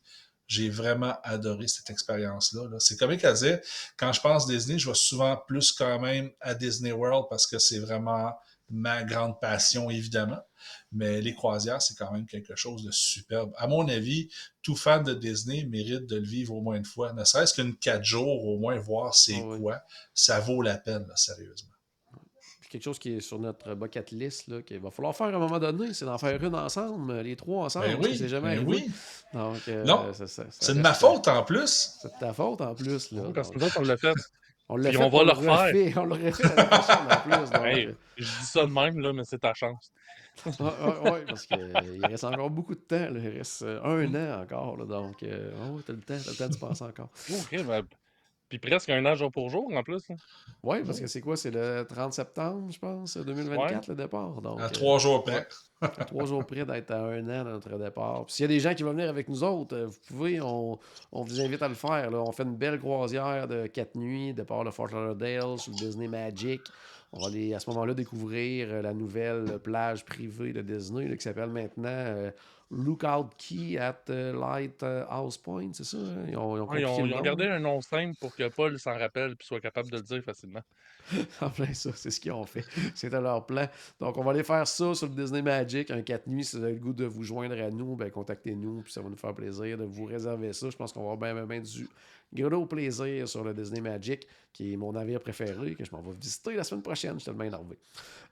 J'ai vraiment adoré cette expérience-là. là. C'est comique à dire. Quand je pense Disney, je vais souvent plus quand même à Disney World parce que c'est vraiment ma grande passion, évidemment. Mais les croisières, c'est quand même quelque chose de superbe. À mon avis, tout fan de Disney mérite de le vivre au moins une fois. Ne serait-ce qu'une quatre jours, au moins voir c'est Ah oui. quoi. Ça vaut la peine, là, sérieusement. Quelque chose qui est sur notre bucket list, là, qu'il va falloir faire à un moment donné, c'est d'en faire une ensemble, les trois ensemble. Ben oui, c'est jamais ben oui. Donc, euh, Non, ça- ça- ça C'est de ma faute en plus. C'est de ta faute en plus. Là. Parce que Donc, nous autres, on l'a fait. on l'a puis fait, on va le refaire. On le refait en plus. Donc, Hey, euh, je dis ça de même, là, mais c'est ta chance. ouais, ouais, ouais, parce qu'il reste encore beaucoup de temps. là. Il reste euh, un an encore. là. donc, euh, oh, t'as le temps, t'as le temps d'y penser encore. Ben, puis presque un an jour pour jour, en plus. là. Oui, parce que c'est quoi? C'est le 30 septembre, je pense, 2024, le départ. Donc, À euh, trois jours près. à trois jours près d'être à un an de notre départ. Puis s'il y a des gens qui veulent venir avec nous autres, euh, vous pouvez, on, on vous invite à le faire. là. On fait une belle croisière de quatre nuits, départ de Fort Lauderdale sur le Disney Magic. On va aller à ce moment-là découvrir euh, la nouvelle plage privée de Disney là, qui s'appelle maintenant euh, Lookout Key at euh, Lighthouse Point, c'est ça? hein? Ils ont, ils ont Ouais, ils, compliqué ont, le ils ont nom. gardé un nom simple pour que Paul s'en rappelle et soit capable de le dire facilement. En plein ça, c'est ce qu'ils ont fait. C'était leur plan. Donc, on va aller faire ça sur le Disney Magic, un 4 nuits. Si vous avez le goût de vous joindre à nous, ben, contactez-nous, puis ça va nous faire plaisir de vous réserver ça. Je pense qu'on va avoir bien, bien, bien du gros plaisir sur le Disney Magic, qui est mon navire préféré, que je m'en vais visiter la semaine prochaine. Je suis tellement énervé.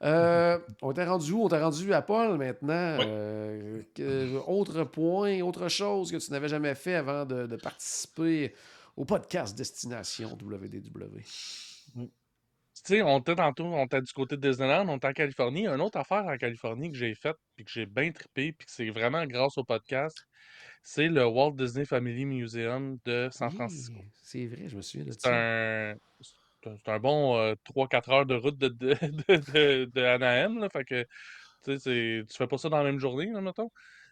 Euh, on était rendu où? On était rendu à Paul maintenant. Oui. Euh, que- autre point, autre chose que tu n'avais jamais fait avant de, de participer au podcast Destination WDW. Tu sais, on était tantôt, on était du côté de Disneyland, on était en Californie. Une autre affaire en Californie que j'ai faite, puis que j'ai bien trippé, puis que c'est vraiment grâce au podcast, c'est le Walt Disney Family Museum de San Francisco. Oui, c'est vrai, je me souviens de C'est ça. un, c'est un- bon euh, 3-4 heures de route de, de, de, de- Anaheim, là. Fait que, tu sais, c'est- tu fais pas ça dans la même journée, là, mettons.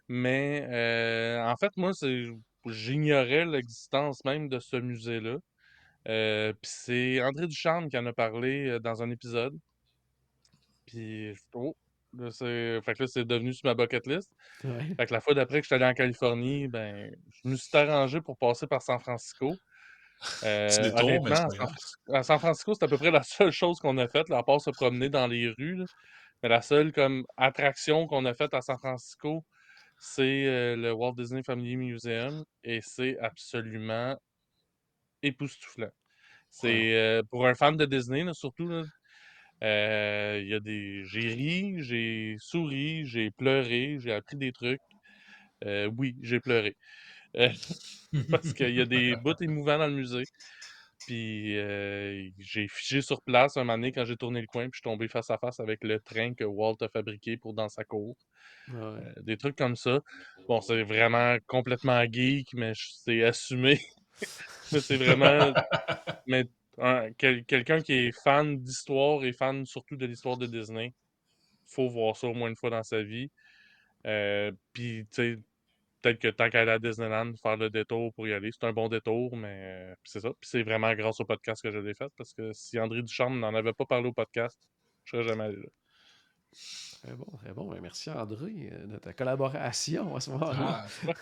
Mais, euh, en fait, moi, c'est, j'ignorais l'existence même de ce musée-là. Euh, puis c'est André Ducharme qui en a parlé euh, dans un épisode. Puis, oh, là, c'est, fait que là, c'est devenu sur ma bucket list. Ouais. Fait que la fois d'après que je suis allé en Californie, ben, je me suis arrangé pour passer par San Francisco. Euh, honnêtement, c'est à San, à San Francisco, c'est à peu près la seule chose qu'on a faite, là, à part se promener dans les rues. là. Mais la seule comme attraction qu'on a faite à San Francisco, c'est euh, le Walt Disney Family Museum et c'est absolument époustouflant. C'est euh, pour un fan de Disney, là, surtout. là, euh, y a des, j'ai ri, j'ai souri, j'ai pleuré, j'ai appris des trucs. Euh, oui, j'ai pleuré. Parce qu'il y a des bouts émouvants dans le musée. Puis j'ai figé sur place un moment donné quand j'ai tourné le coin, puis je suis tombé face à face avec le train que Walt a fabriqué pour dans sa cour. Ouais. Euh, des trucs comme ça. Bon, c'est vraiment complètement geek, mais c'est assumé. c'est vraiment. Mais un- quel- quelqu'un qui est fan d'histoire et fan surtout de l'histoire de Disney, faut voir ça au moins une fois dans sa vie. Euh, Puis, tu sais, peut-être que tant qu'à aller à Disneyland, faire le détour pour y aller, c'est un bon détour, mais euh, c'est ça. Puis c'est vraiment grâce au podcast que je l'ai fait, parce que si André Ducharme n'en avait pas parlé au podcast, je serais jamais allé là. Très bon, très bon. Ben, merci André euh, de ta collaboration à ce moment-là. Ah,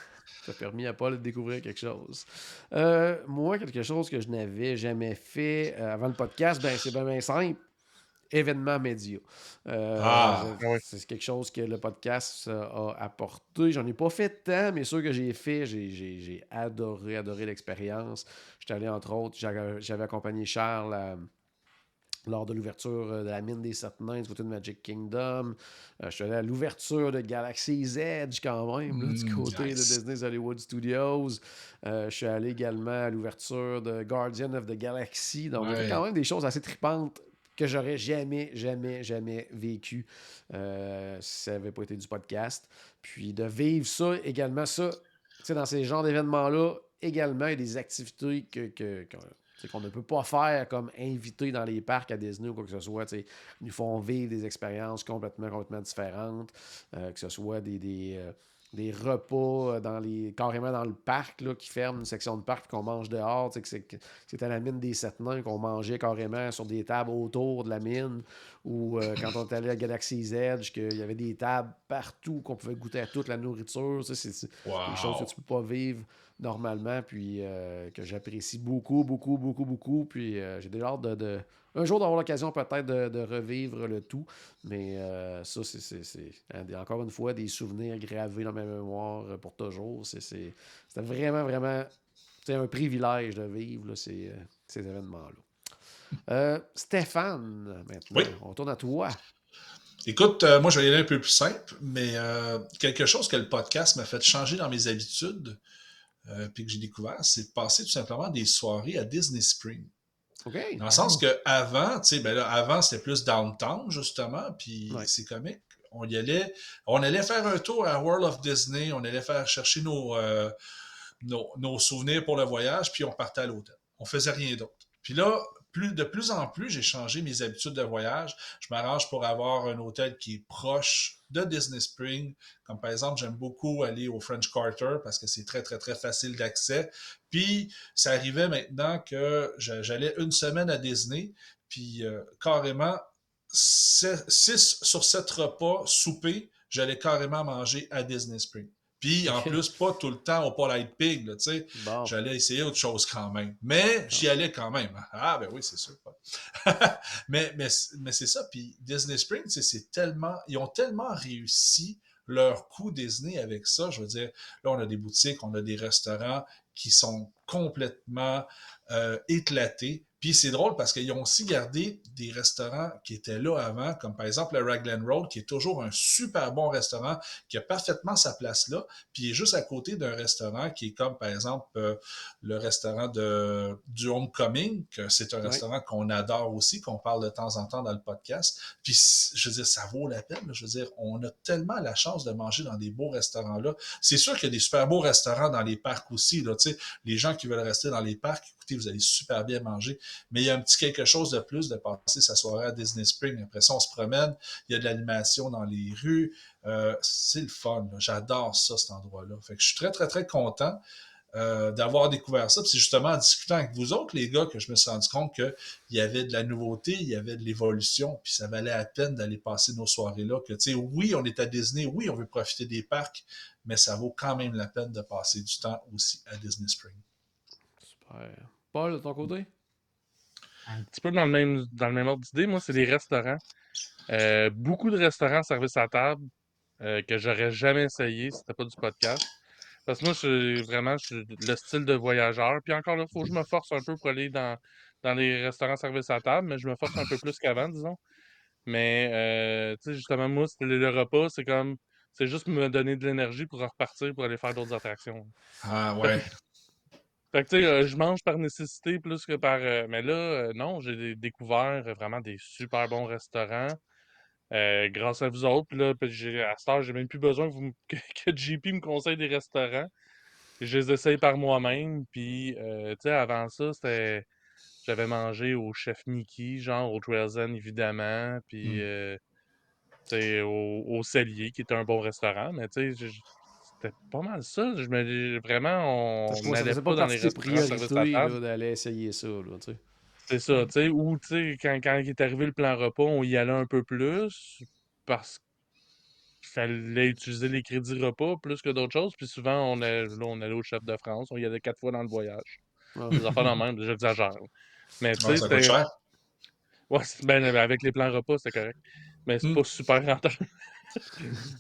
Ça a permis à Paul de découvrir quelque chose. Euh, moi, quelque chose que je n'avais jamais fait euh, avant le podcast, ben, c'est bien, bien simple. Événement média. Euh, Ah, c'est- oui. c'est quelque chose que le podcast a apporté. J'en ai pas fait tant, mais ceux que j'ai fait, j'ai- adoré, adoré l'expérience. J'étais allé, entre autres, j'avais j'avais accompagné Charles à- lors de l'ouverture euh, de la mine des sept nains du côté de Magic Kingdom. Euh, je suis allé à l'ouverture de Galaxy's Edge quand même, là, du Mm, côté nice. de Disney's Hollywood Studios. Euh, je suis allé également à l'ouverture de Guardian of the Galaxy. Donc, il y a Ouais. quand même des choses assez tripantes que j'aurais jamais, jamais, jamais vécu euh, si ça n'avait pas été du podcast. Puis de vivre ça également, ça, tu sais, dans ces genres d'événements-là, également, il y a des activités que, que- que- sais, qu'on ne peut pas faire comme invité dans les parcs à Disney ou quoi que ce soit. tu sais. Ils nous font vivre des expériences complètement, complètement différentes, euh, que ce soit des, des, euh, des repas euh, dans les, carrément dans le parc là, qui ferme une section de parc et qu'on mange dehors. C'était à la mine des sept nains qu'on mangeait carrément sur des tables autour de la mine. Ou euh, quand on est allé à Galaxy's Edge, qu'il y avait des tables partout qu'on pouvait goûter à toute la nourriture. C'est des choses que tu peux pas vivre normalement, puis euh, que j'apprécie beaucoup, beaucoup, beaucoup, beaucoup. Puis euh, j'ai déjà hâte de, de- un jour d'avoir l'occasion peut-être de, de revivre le tout. Mais euh, ça, c'est- hein, encore une fois des souvenirs gravés dans ma mémoire euh, pour toujours. C'était vraiment, vraiment c'est un privilège de vivre là, ces, euh, ces événements-là. Euh, Stéphane, maintenant, Oui. on tourne à toi. Écoute, euh, moi, je vais y aller un peu plus simple, mais quelque chose que le podcast m'a fait changer dans mes habitudes, puis que j'ai découvert, c'est de passer tout simplement des soirées à Disney Spring. Dans le sens que avant, tu sais, ben là, avant, c'était plus downtown, justement, puis Ouais. c'est comique. On y allait, on allait faire un tour à World of Disney, on allait faire chercher nos, euh, nos, nos souvenirs pour le voyage, puis on partait à l'hôtel. On faisait rien d'autre. Puis là, plus, de plus en plus, j'ai changé mes habitudes de voyage. Je m'arrange pour avoir un hôtel qui est proche de Disney Spring. Comme par exemple, j'aime beaucoup aller au French Quarter parce que c'est très, très, très facile d'accès. Puis, ça arrivait maintenant que j'allais une semaine à Disney, puis euh, carrément, 6 sur 7 repas souper, j'allais carrément manger à Disney Spring. Puis, en plus, pas tout le temps au Polite Pig, là, tu sais. Bon. J'allais essayer autre chose quand même. Mais j'y allais quand même. Ah, ben oui, c'est sûr. mais mais, mais c'est ça. Puis Disney Springs, tu sais, c'est tellement. Ils ont tellement réussi leur coup Disney avec ça. Je veux dire, là, on a des boutiques, on a des restaurants qui sont complètement euh, éclatés. Puis c'est drôle parce qu'ils ont aussi gardé des restaurants qui étaient là avant, comme par exemple le Raglan Road, qui est toujours un super bon restaurant, qui a parfaitement sa place là. Puis il est juste à côté d'un restaurant qui est comme par exemple euh, le restaurant de, du Homecoming, que c'est un restaurant qu'on adore aussi, qu'on parle de temps en temps dans le podcast. Puis je veux dire, ça vaut la peine. Je veux dire, on a tellement la chance de manger dans des beaux restaurants là. C'est sûr qu'il y a des super beaux restaurants dans les parcs aussi. Là, les gens qui veulent rester dans les parcs, vous allez super bien manger. Mais il y a un petit quelque chose de plus de passer sa soirée à Disney Spring. Après ça, on se promène, il y a de l'animation dans les rues. Euh, c'est le fun. J'adore ça, cet endroit-là. Fait je suis très, très, très content. Euh, d'avoir découvert ça. c'est justement en discutant avec vous autres, les gars, que je me suis rendu compte qu'il y avait de la nouveauté, il y avait de l'évolution, puis ça valait la peine d'aller passer nos soirées là. Que, tu sais, oui, on est à Disney, oui, on veut profiter des parcs, mais ça vaut quand même la peine de passer du temps aussi à Disney Spring. Super. Paul, de ton côté? Un petit peu dans le même, dans le même ordre d'idée, moi, c'est les restaurants. Euh, beaucoup de restaurants service à table euh, que j'aurais jamais essayé si c'était pas du podcast. Parce que moi, je suis vraiment le style de voyageur. Puis encore là, il faut que je me force un peu pour aller dans, dans les restaurants service à table, mais je me force un peu plus qu'avant, disons. Mais, euh, tu sais, justement, moi, le repas, c'est comme. C'est juste me donner de l'énergie pour repartir pour aller faire d'autres attractions. Ah, ouais. Fait que, tu sais, euh, je mange par nécessité plus que par. Euh, mais là, euh, non, j'ai découvert vraiment des super bons restaurants. grâce à vous autres, là, à ce temps, j'ai même plus besoin que, vous, que, JP me conseille des restaurants. Je les essaye par moi-même. Puis, tu sais, avant ça, c'était. J'avais mangé au chef Mickey, genre au Trail's évidemment. Puis, mmh. tu sais, au, au Cellier, qui était un bon restaurant. Mais, tu sais, c'était pas mal ça. Je me vraiment, on n'allait pas, pas dans les restaurants d'aller essayer ça. C'est ça, tu sais. Ou, tu sais, quand, quand il est arrivé le plan repas, on y allait un peu plus parce qu'il fallait utiliser les crédits repas plus que d'autres choses. Puis souvent, on, est, là, on allait au chef de France. On y allait quatre fois dans le voyage. Les enfants dans même, j'exagère. Mais tu sais, c'était. Ouais, ben, avec les plans repas, c'était correct. Mais c'est hmm. pas super rentable.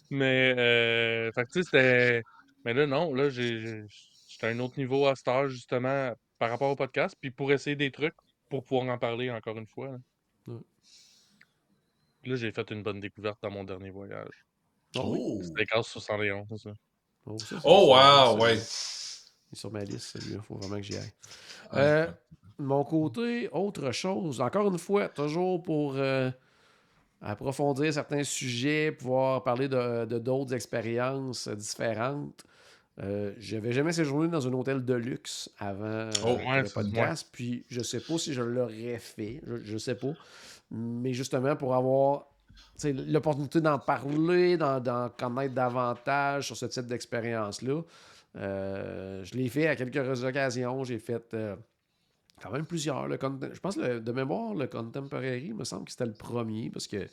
Mais, euh, fait tu sais, c'était. Mais là, non, là, j'ai. J'étais à un autre niveau à Star, justement, par rapport au podcast, puis pour essayer des trucs, pour pouvoir en parler encore une fois. Là, j'ai fait une bonne découverte dans mon dernier voyage. Oh! C'était Casse 71, c'est ça. Oh, oh wow, ouais. Il est sur ma liste, celui-là. Il faut vraiment que j'y aille. Euh, mon côté, autre chose. Encore une fois, toujours pour euh, approfondir certains sujets, pouvoir parler de d'autres expériences différentes. Euh, je n'avais jamais séjourné dans un hôtel de luxe avant euh, oh, le podcast, puis je sais pas si je l'aurais fait, je, ne sais pas. Mais justement, pour avoir l'opportunité d'en parler, d'en connaître davantage sur ce type d'expérience-là, euh, je l'ai fait à quelques occasions. J'ai fait quand même plusieurs. je pense que de mémoire, le Contemporary, me semble que c'était le premier parce que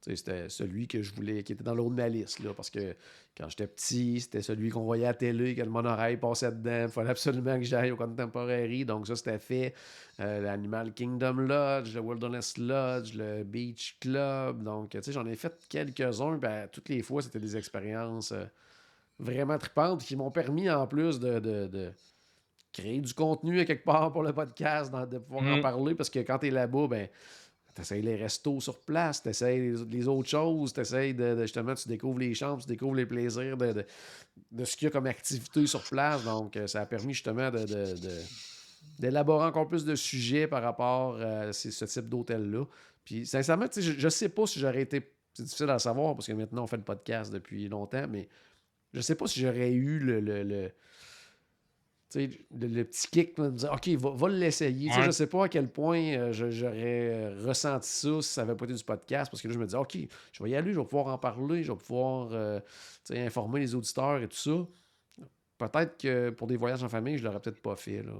c'était celui que je voulais, qui était dans l'autre de ma liste. Là, parce que quand j'étais petit, c'était celui qu'on voyait à la télé, que le monorail passait dedans. Il fallait absolument que j'aille au Contemporary. Donc, ça, c'était fait. Euh, L'Animal Kingdom Lodge, le Wilderness Lodge, le Beach Club. Donc, tu sais, j'en ai fait quelques-uns. Ben, toutes les fois, c'était des expériences euh, vraiment tripantes qui m'ont permis, en plus, de créer du contenu à quelque part pour le podcast, de pouvoir en mm. parler, parce que quand tu es là-bas, ben, tu essaies les restos sur place, tu essaies les, autres choses, tu essaies de, justement, tu découvres les chambres, tu découvres les plaisirs de, de, ce qu'il y a comme activité sur place. Donc, euh, ça a permis justement de, d'élaborer encore plus de sujets par rapport à ce type d'hôtel-là. Puis, sincèrement, je, je sais pas si j'aurais été. C'est difficile à savoir parce que maintenant, on fait le podcast depuis longtemps, mais je sais pas si j'aurais eu le le, le, petit kick, me dire, OK, va, va l'essayer. Je ne sais pas à quel point euh, j'aurais euh, ressenti ça si ça n'avait pas été du podcast, parce que là, je me dis, OK, je vais y aller, je vais pouvoir en parler, je vais pouvoir euh, informer les auditeurs et tout ça. Peut-être que pour des voyages en famille, je ne l'aurais peut-être pas fait là,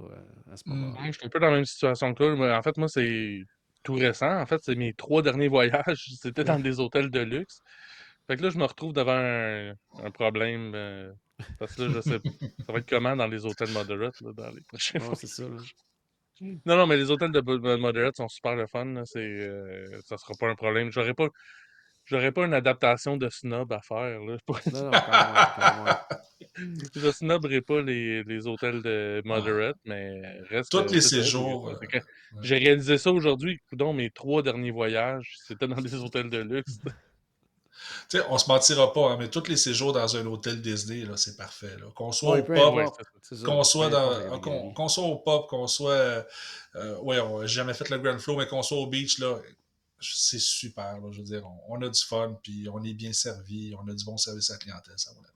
à ce moment-là. je suis un peu dans la même situation que toi. En fait, moi, c'est tout récent. En fait, c'est mes trois derniers voyages. C'était dans des hôtels de luxe. Fait que là, je me retrouve devant un, problème. Parce que là, je sais Ça va être comment dans les hôtels moderate là, dans les prochains fois? c'est ça. Non, non, mais les hôtels de moderate sont super le fun. C'est, euh, ça sera pas un problème. J'aurais pas. j'aurais pas une adaptation de snob à faire. Là. Non, non, quand même, quand même. Je snobberai pas les, les hôtels de Moderate, mais reste. Tous les ça, séjours, euh, ouais. J'ai réalisé ça aujourd'hui. Coudon, mes trois derniers voyages, c'était dans des hôtels de luxe. Sais, on se mentira pas, hein, mais tous les séjours dans un hôtel Disney, là, c'est parfait. là. Qu'on soit Ouais, au ça, qu'on soit dans, qu'on, qu'on soit au pub, qu'on soit, euh, ouais, on- j'ai jamais fait le Grand Flow, mais qu'on soit au beach là, c'est super. là, je veux dire, on, on a du fun, puis on est bien servi, on a du bon service à la clientèle, ça vaut la peine.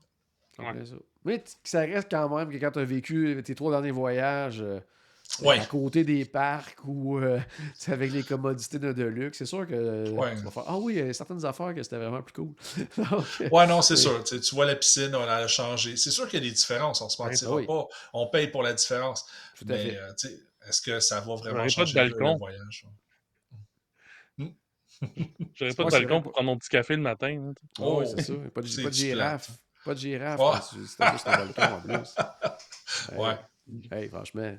Mais ça reste quand même que quand tu as vécu tes trois derniers voyages euh, Ouais. à côté des parcs ou euh, c'est avec les commodités de, de luxe, c'est sûr que euh, Ouais. tu vas faire Ah oui, il y a certaines affaires que c'était vraiment plus cool. Donc, euh, Ouais, non, c'est sûr. Tu sais, tu vois la piscine, on a changé. C'est sûr qu'il y a des différences, on se Ouais, mentira oui. pas. On paye pour la différence. tout Mais fait. euh, tu sais, est-ce que ça va vraiment J'aurais pas de changer le, voyage? J'aurais pas de balcon vrai. pour prendre mon petit café le matin. Oh, oui, Oh, c'est ça. Pas de, pas girafe. Pas de girafe. C'était juste un balcon en plus. Ouais. Hey, franchement.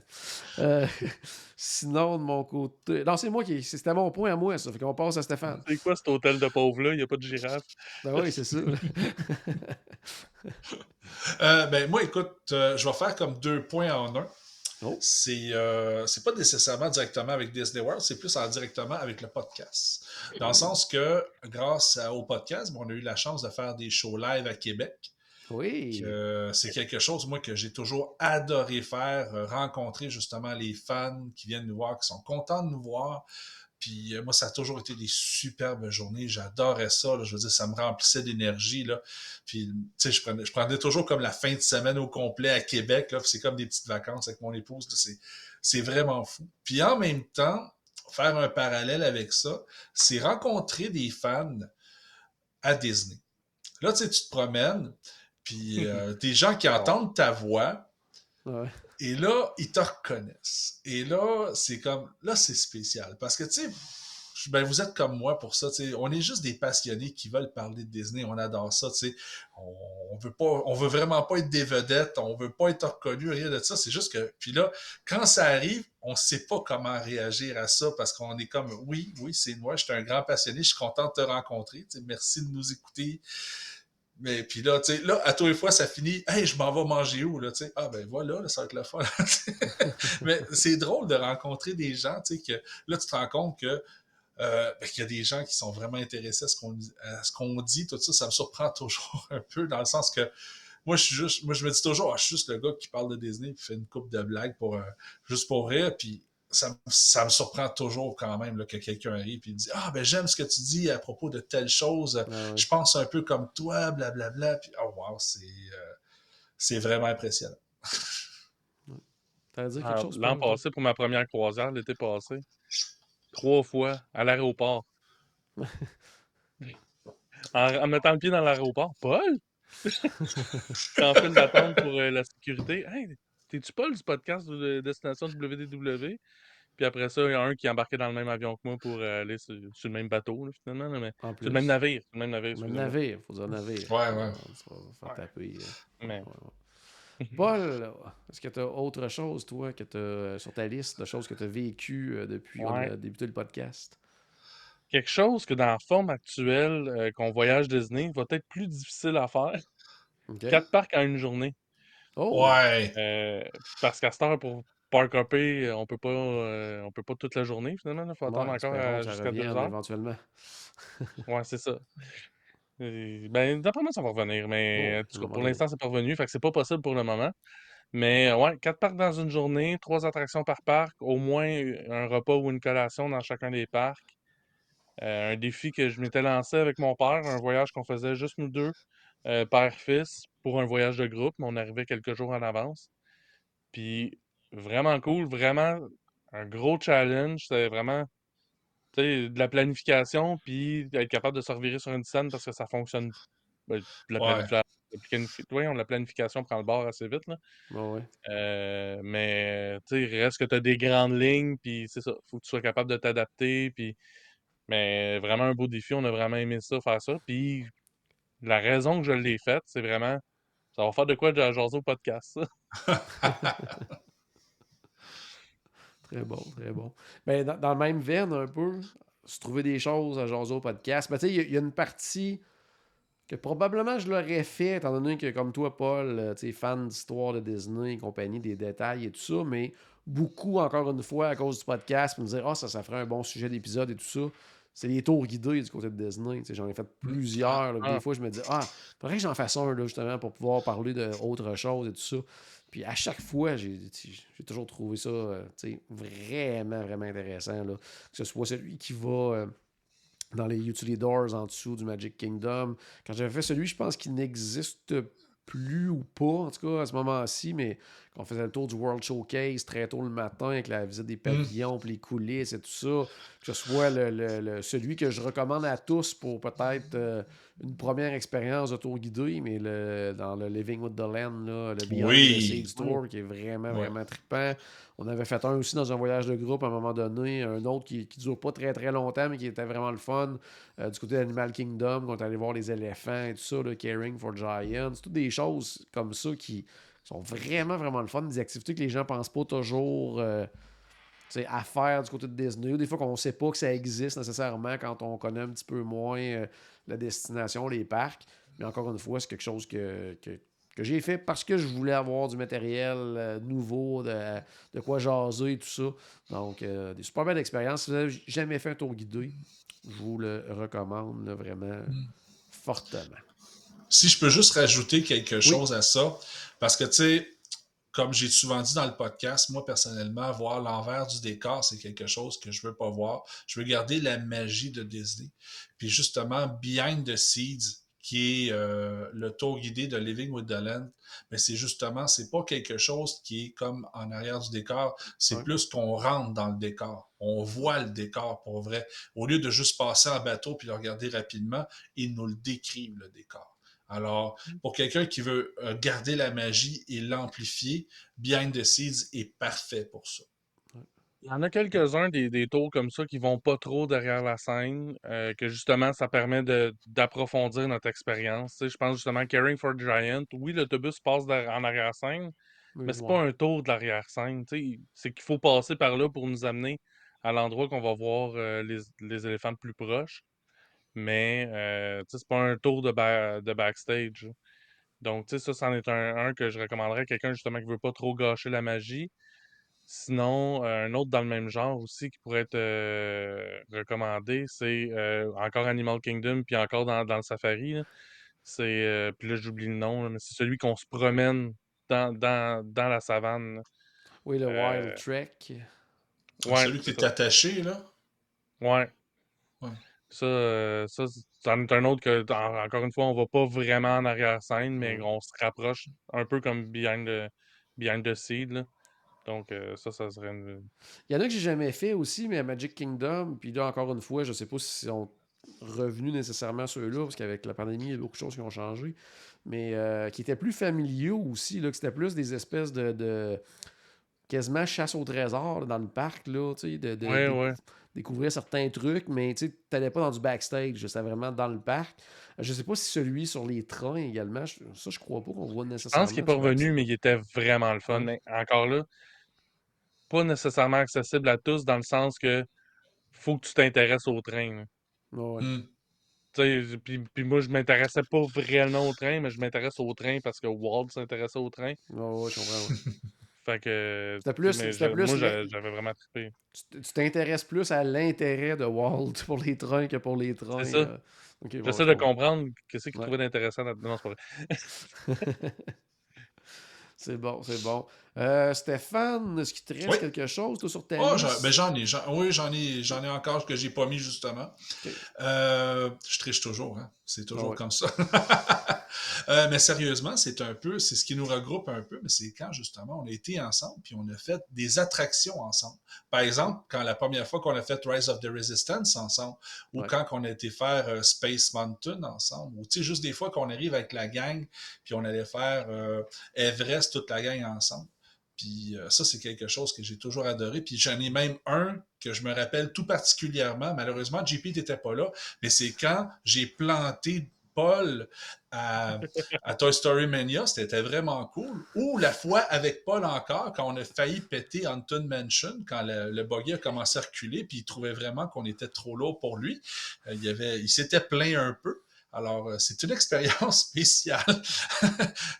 Euh, sinon, de mon côté. Non, c'est moi qui. C'était mon point à moi, ça. Fait qu'on passe à Stéphane. C'est quoi cet hôtel de pauvres-là? Il n'y a pas de girafe. Ben oui, c'est ça. Euh, ben, moi, écoute, euh, je vais faire comme deux points en un. Oh. C'est euh, c'est pas nécessairement directement avec Disney World, c'est plus en directement avec le podcast. Dans le sens que, grâce à- au podcast, ben, on a eu la chance de faire des shows live à Québec. Oui. c'est quelque chose, moi, que j'ai toujours adoré faire, euh, rencontrer justement les fans qui viennent nous voir, qui sont contents de nous voir. Puis euh, moi, ça a toujours été des superbes journées. J'adorais ça. Je veux dire, ça me remplissait d'énergie. là. Puis, tu sais, je prenais, toujours comme la fin de semaine au complet à Québec. là. C'est comme des petites vacances avec mon épouse. C'est, c'est vraiment fou. Puis en même temps, faire un parallèle avec ça, c'est rencontrer des fans à Disney. Là, tu sais, tu te promènes, puis euh, des gens qui entendent ta voix, Ouais. et là, ils te reconnaissent. Et là, c'est comme, là, c'est spécial. Parce que, tu sais, ben, vous êtes comme moi pour ça, tu sais. On est juste des passionnés qui veulent parler de Disney. On adore ça, tu sais. On, veut pas, on veut vraiment pas être des vedettes. On veut pas être reconnu, rien de ça. C'est juste que, puis là, quand ça arrive, on sait pas comment réagir à ça parce qu'on est comme, oui, oui, c'est moi. Je suis un grand passionné. Je suis content de te rencontrer. Tu sais, merci de nous écouter. Mais puis là, tu sais, là, à tous les fois, ça finit. Hey, je m'en vais manger où, là, tu sais. Ah ben voilà, là, ça va être le fun. Mais c'est drôle de rencontrer des gens, tu sais, que là, tu te rends compte que euh, ben, qu'il y a des gens qui sont vraiment intéressés à ce qu'on dit, tout ça, ça me surprend toujours un peu, dans le sens que moi, je suis juste, moi, je me dis toujours, ah, je suis juste le gars qui parle de Disney et fait une coupe de blagues pour, euh, juste pour rire, puis ça, me- ça me surprend toujours quand même là, que quelqu'un arrive et dit Ah, ben j'aime ce que tu dis à propos de telle chose, Ouais, ouais. je pense un peu comme toi, blablabla. Puis, oh wow, c'est euh, c'est vraiment impressionnant. T'allais dire quelque Ah, chose? L'an passé, pour ma première croisière, l'été passé, trois fois à l'aéroport. en, en mettant le pied dans l'aéroport. Paul? en file d'attente pour euh, la sécurité. Hey, t'es-tu Paul du podcast de Destination WDW? Puis après ça, il y a un qui embarquait dans le même avion que moi pour euh, aller sur, sur le même bateau, là, finalement. là, mais le même navire. le même navire. Même excusez-moi. navire. Faut dire navire. Ouais, ouais. Faire taper. euh. Mais- Ouais. Paul, est-ce que tu as autre chose, toi, que tu sur ta liste de choses que tu as vécues euh, depuis qu'on Ouais. a débuté le podcast? Quelque chose que dans la forme actuelle euh, qu'on voyage Disney va être plus difficile à faire. Quatre parcs en une journée. Oh! Ouais. Euh, parce qu'à cette heure, pour Park Hopper, on peut pas euh, on peut pas toute la journée finalement. Il faut attendre Ouais, encore euh, jusqu'à deux heures. éventuellement. Ouais, c'est ça. Euh, ben, d'après moi, ça va revenir, mais Oh, en tout ça cas, pour l'instant, c'est pas revenu, fait que c'est pas possible pour le moment. Mais euh, ouais, quatre parcs dans une journée, trois attractions par parc, au moins un repas ou une collation dans chacun des parcs. Euh, un défi que je m'étais lancé avec mon père, un voyage qu'on faisait juste nous deux, euh, père-fils, pour un voyage de groupe, mais on arrivait quelques jours en avance. Puis vraiment cool, vraiment un gros challenge. C'était vraiment de la planification, puis être capable de se revirer sur une scène parce que ça fonctionne. ben, la, Ouais. la la planification prend le bord assez vite. Là. Ouais, ouais. Euh, mais tu sais, il reste que tu as des grandes lignes, puis c'est ça. faut que tu sois capable de t'adapter. Puis... Mais vraiment un beau défi. On a vraiment aimé ça, faire ça. Puis la raison que je l'ai faite, c'est vraiment. Ça va faire de quoi de jaser au podcast. Très bon, très bon. Mais dans, le même veine, un peu, se trouver des choses à jaser au podcast. Mais tu sais, il y, a- une partie que probablement je l'aurais fait, étant donné que, comme toi, Paul, euh, tu sais, fan d'histoire de Disney et compagnie, des détails et tout ça, mais beaucoup, encore une fois, à cause du podcast, pour me dire, ah, ça, ça ferait un bon sujet d'épisode et tout ça. C'est les tours guidés du côté de Disney. J'en ai fait plusieurs. là, puis Ah. Des fois, je me dis, ah, faudrait que j'en fasse un, là, justement, pour pouvoir parler d'autre chose et tout ça. Puis à chaque fois, j'ai toujours trouvé ça euh, vraiment, vraiment intéressant. Là. Que ce soit celui qui va euh, dans les Utility Doors en dessous du Magic Kingdom. Quand j'avais fait celui, je pense qu'il n'existe plus ou pas, en tout cas à ce moment-ci, mais quand on faisait le tour du World Showcase très tôt le matin avec la visite des pavillons, puis les coulisses et tout ça, que ce soit le, le- le- celui que je recommande à tous pour peut-être euh, une première expérience de tour guidé, mais le, dans le Living with the Land, là, le Beyond Oui. the Tour, qui est vraiment, Ouais. vraiment trippant. On avait fait un aussi dans un voyage de groupe à un moment donné, un autre qui, qui dure pas très très longtemps, mais qui était vraiment le fun. euh, du côté d'Animal Kingdom, quand on est allé voir les éléphants et tout ça, le Caring for Giants, toutes des choses comme ça qui sont vraiment, vraiment le fun. Des activités que les gens pensent pas toujours euh, à faire du côté de Disney. Ou Des fois qu'on ne sait pas que ça existe nécessairement quand on connaît un petit peu moins euh, la destination, les parcs. Mais encore une fois, c'est quelque chose que, que, que j'ai fait parce que je voulais avoir du matériel euh, nouveau, de, de quoi jaser et tout ça. Donc, des super belles expériences. Si vous n'avez jamais fait un tour guidé, je vous le recommande là, vraiment fortement. Si je peux juste rajouter quelque chose à ça, parce que, tu sais, comme j'ai souvent dit dans le podcast, moi, personnellement, voir l'envers du décor, c'est quelque chose que je veux pas voir. Je veux garder la magie de Disney. Puis justement, Behind the Seeds, qui est euh, le tour guidé de Living with the Land, mais c'est justement, c'est pas quelque chose qui est comme en arrière du décor, c'est Ouais. plus qu'on rentre dans le décor. On voit le décor pour vrai. Au lieu de juste passer en bateau puis le regarder rapidement, ils nous le décrivent, le décor. Alors, pour quelqu'un qui veut euh, garder la magie et l'amplifier, Behind the Seeds est parfait pour ça. Il y en a quelques-uns des, des tours comme ça qui vont pas trop derrière la scène, euh, que justement, ça permet de- d'approfondir notre expérience. Tu sais, je pense justement Caring for Giant. Oui, l'autobus passe en arrière-scène, mais c'est pas un tour de l'arrière-scène. tu sais. C'est qu'il faut passer par là pour nous amener à l'endroit qu'on va voir euh, les, les éléphants de plus proches. Mais euh, c'est pas un tour de, ba- de backstage. Donc, tu sais, ça, c'en est un, un que je recommanderais à quelqu'un justement qui veut pas trop gâcher la magie. Sinon, euh, un autre dans le même genre aussi qui pourrait être euh, recommandé, c'est euh, encore Animal Kingdom, puis encore dans, dans le Safari. C'est, euh, puis là, j'oublie le nom, là, mais c'est celui qu'on se promène dans, dans, dans la savane. là. Oui, le Euh, Wild Trek. Ouais, Celui qui est attaché, là? Ouais. Ouais. Ça, euh, ça c'en est un autre que, en- encore une fois, on va pas vraiment en arrière-scène, mais on se rapproche un peu comme Behind the, behind the Seed. là. Donc, euh, ça, ça serait une... Il y en a que j'ai jamais fait aussi, mais à Magic Kingdom, puis là, encore une fois, je sais pas si sont revenus nécessairement ceux-là, parce qu'avec la pandémie, il y a beaucoup de choses qui ont changé, mais euh, qui étaient plus familiaux aussi, là, que c'était plus des espèces de, de- quasiment chasse au trésor là, dans le parc, là, tu sais, de, de- Ouais, de- ouais. découvrir certains trucs, mais tu n'allais pas dans du backstage, c'était vraiment dans le parc. Je sais pas si celui sur les trains également, je- ça, je crois pas qu'on voit Je nécessairement. pense qu'il n'est pas revenu, mais il était vraiment le fun. Mais encore là, pas nécessairement accessible à tous dans le sens que faut que tu t'intéresses au train. Ouais, ouais. Tu sais, Puis, puis moi, je m'intéressais pas vraiment au train, mais je m'intéresse au train parce que Walt s'intéressait au train. Ouais, ouais, je comprends. Fait que. C'était plus- c'était plus moi, j'avais vraiment trippé. tu t'intéresses plus à l'intérêt de Walt pour les trains que pour les trains. ça. euh. J'essaie je de comprendre qu'est-ce qu'il Ouais. trouvait d'intéressant. dans- Non, c'est pas vrai. C'est bon, c'est bon. Euh, Stéphane, est-ce qu'il te reste Oui. quelque chose toi, sur ta Oh, liste? ben j'en ai, oui, j'en ai, j'en ai encore que j'ai pas mis justement. Euh, je triche toujours, hein. C'est toujours Ah comme ça. Euh, mais sérieusement, c'est un peu, c'est ce qui nous regroupe un peu, mais c'est quand justement on a été ensemble puis on a fait des attractions ensemble. Par exemple, quand la première fois qu'on a fait Rise of the Resistance ensemble, ou Ouais. quand on a été faire euh, Space Mountain ensemble, ou tu sais juste des fois qu'on arrive avec la gang puis on allait faire Everest toute la gang ensemble. Puis euh, ça, c'est quelque chose que j'ai toujours adoré. Puis j'en ai même un que je me rappelle tout particulièrement. Malheureusement, JP n'était pas là, mais c'est quand j'ai planté Paul à, à Toy Story Mania, c'était vraiment cool. Ou la fois avec Paul encore, quand on a failli péter Anton Mansion, quand le, le buggy a commencé à reculer, puis il trouvait vraiment qu'on était trop lourd pour lui. Euh, il, avait, il s'était plaint un peu. Alors, euh, c'est une expérience spéciale.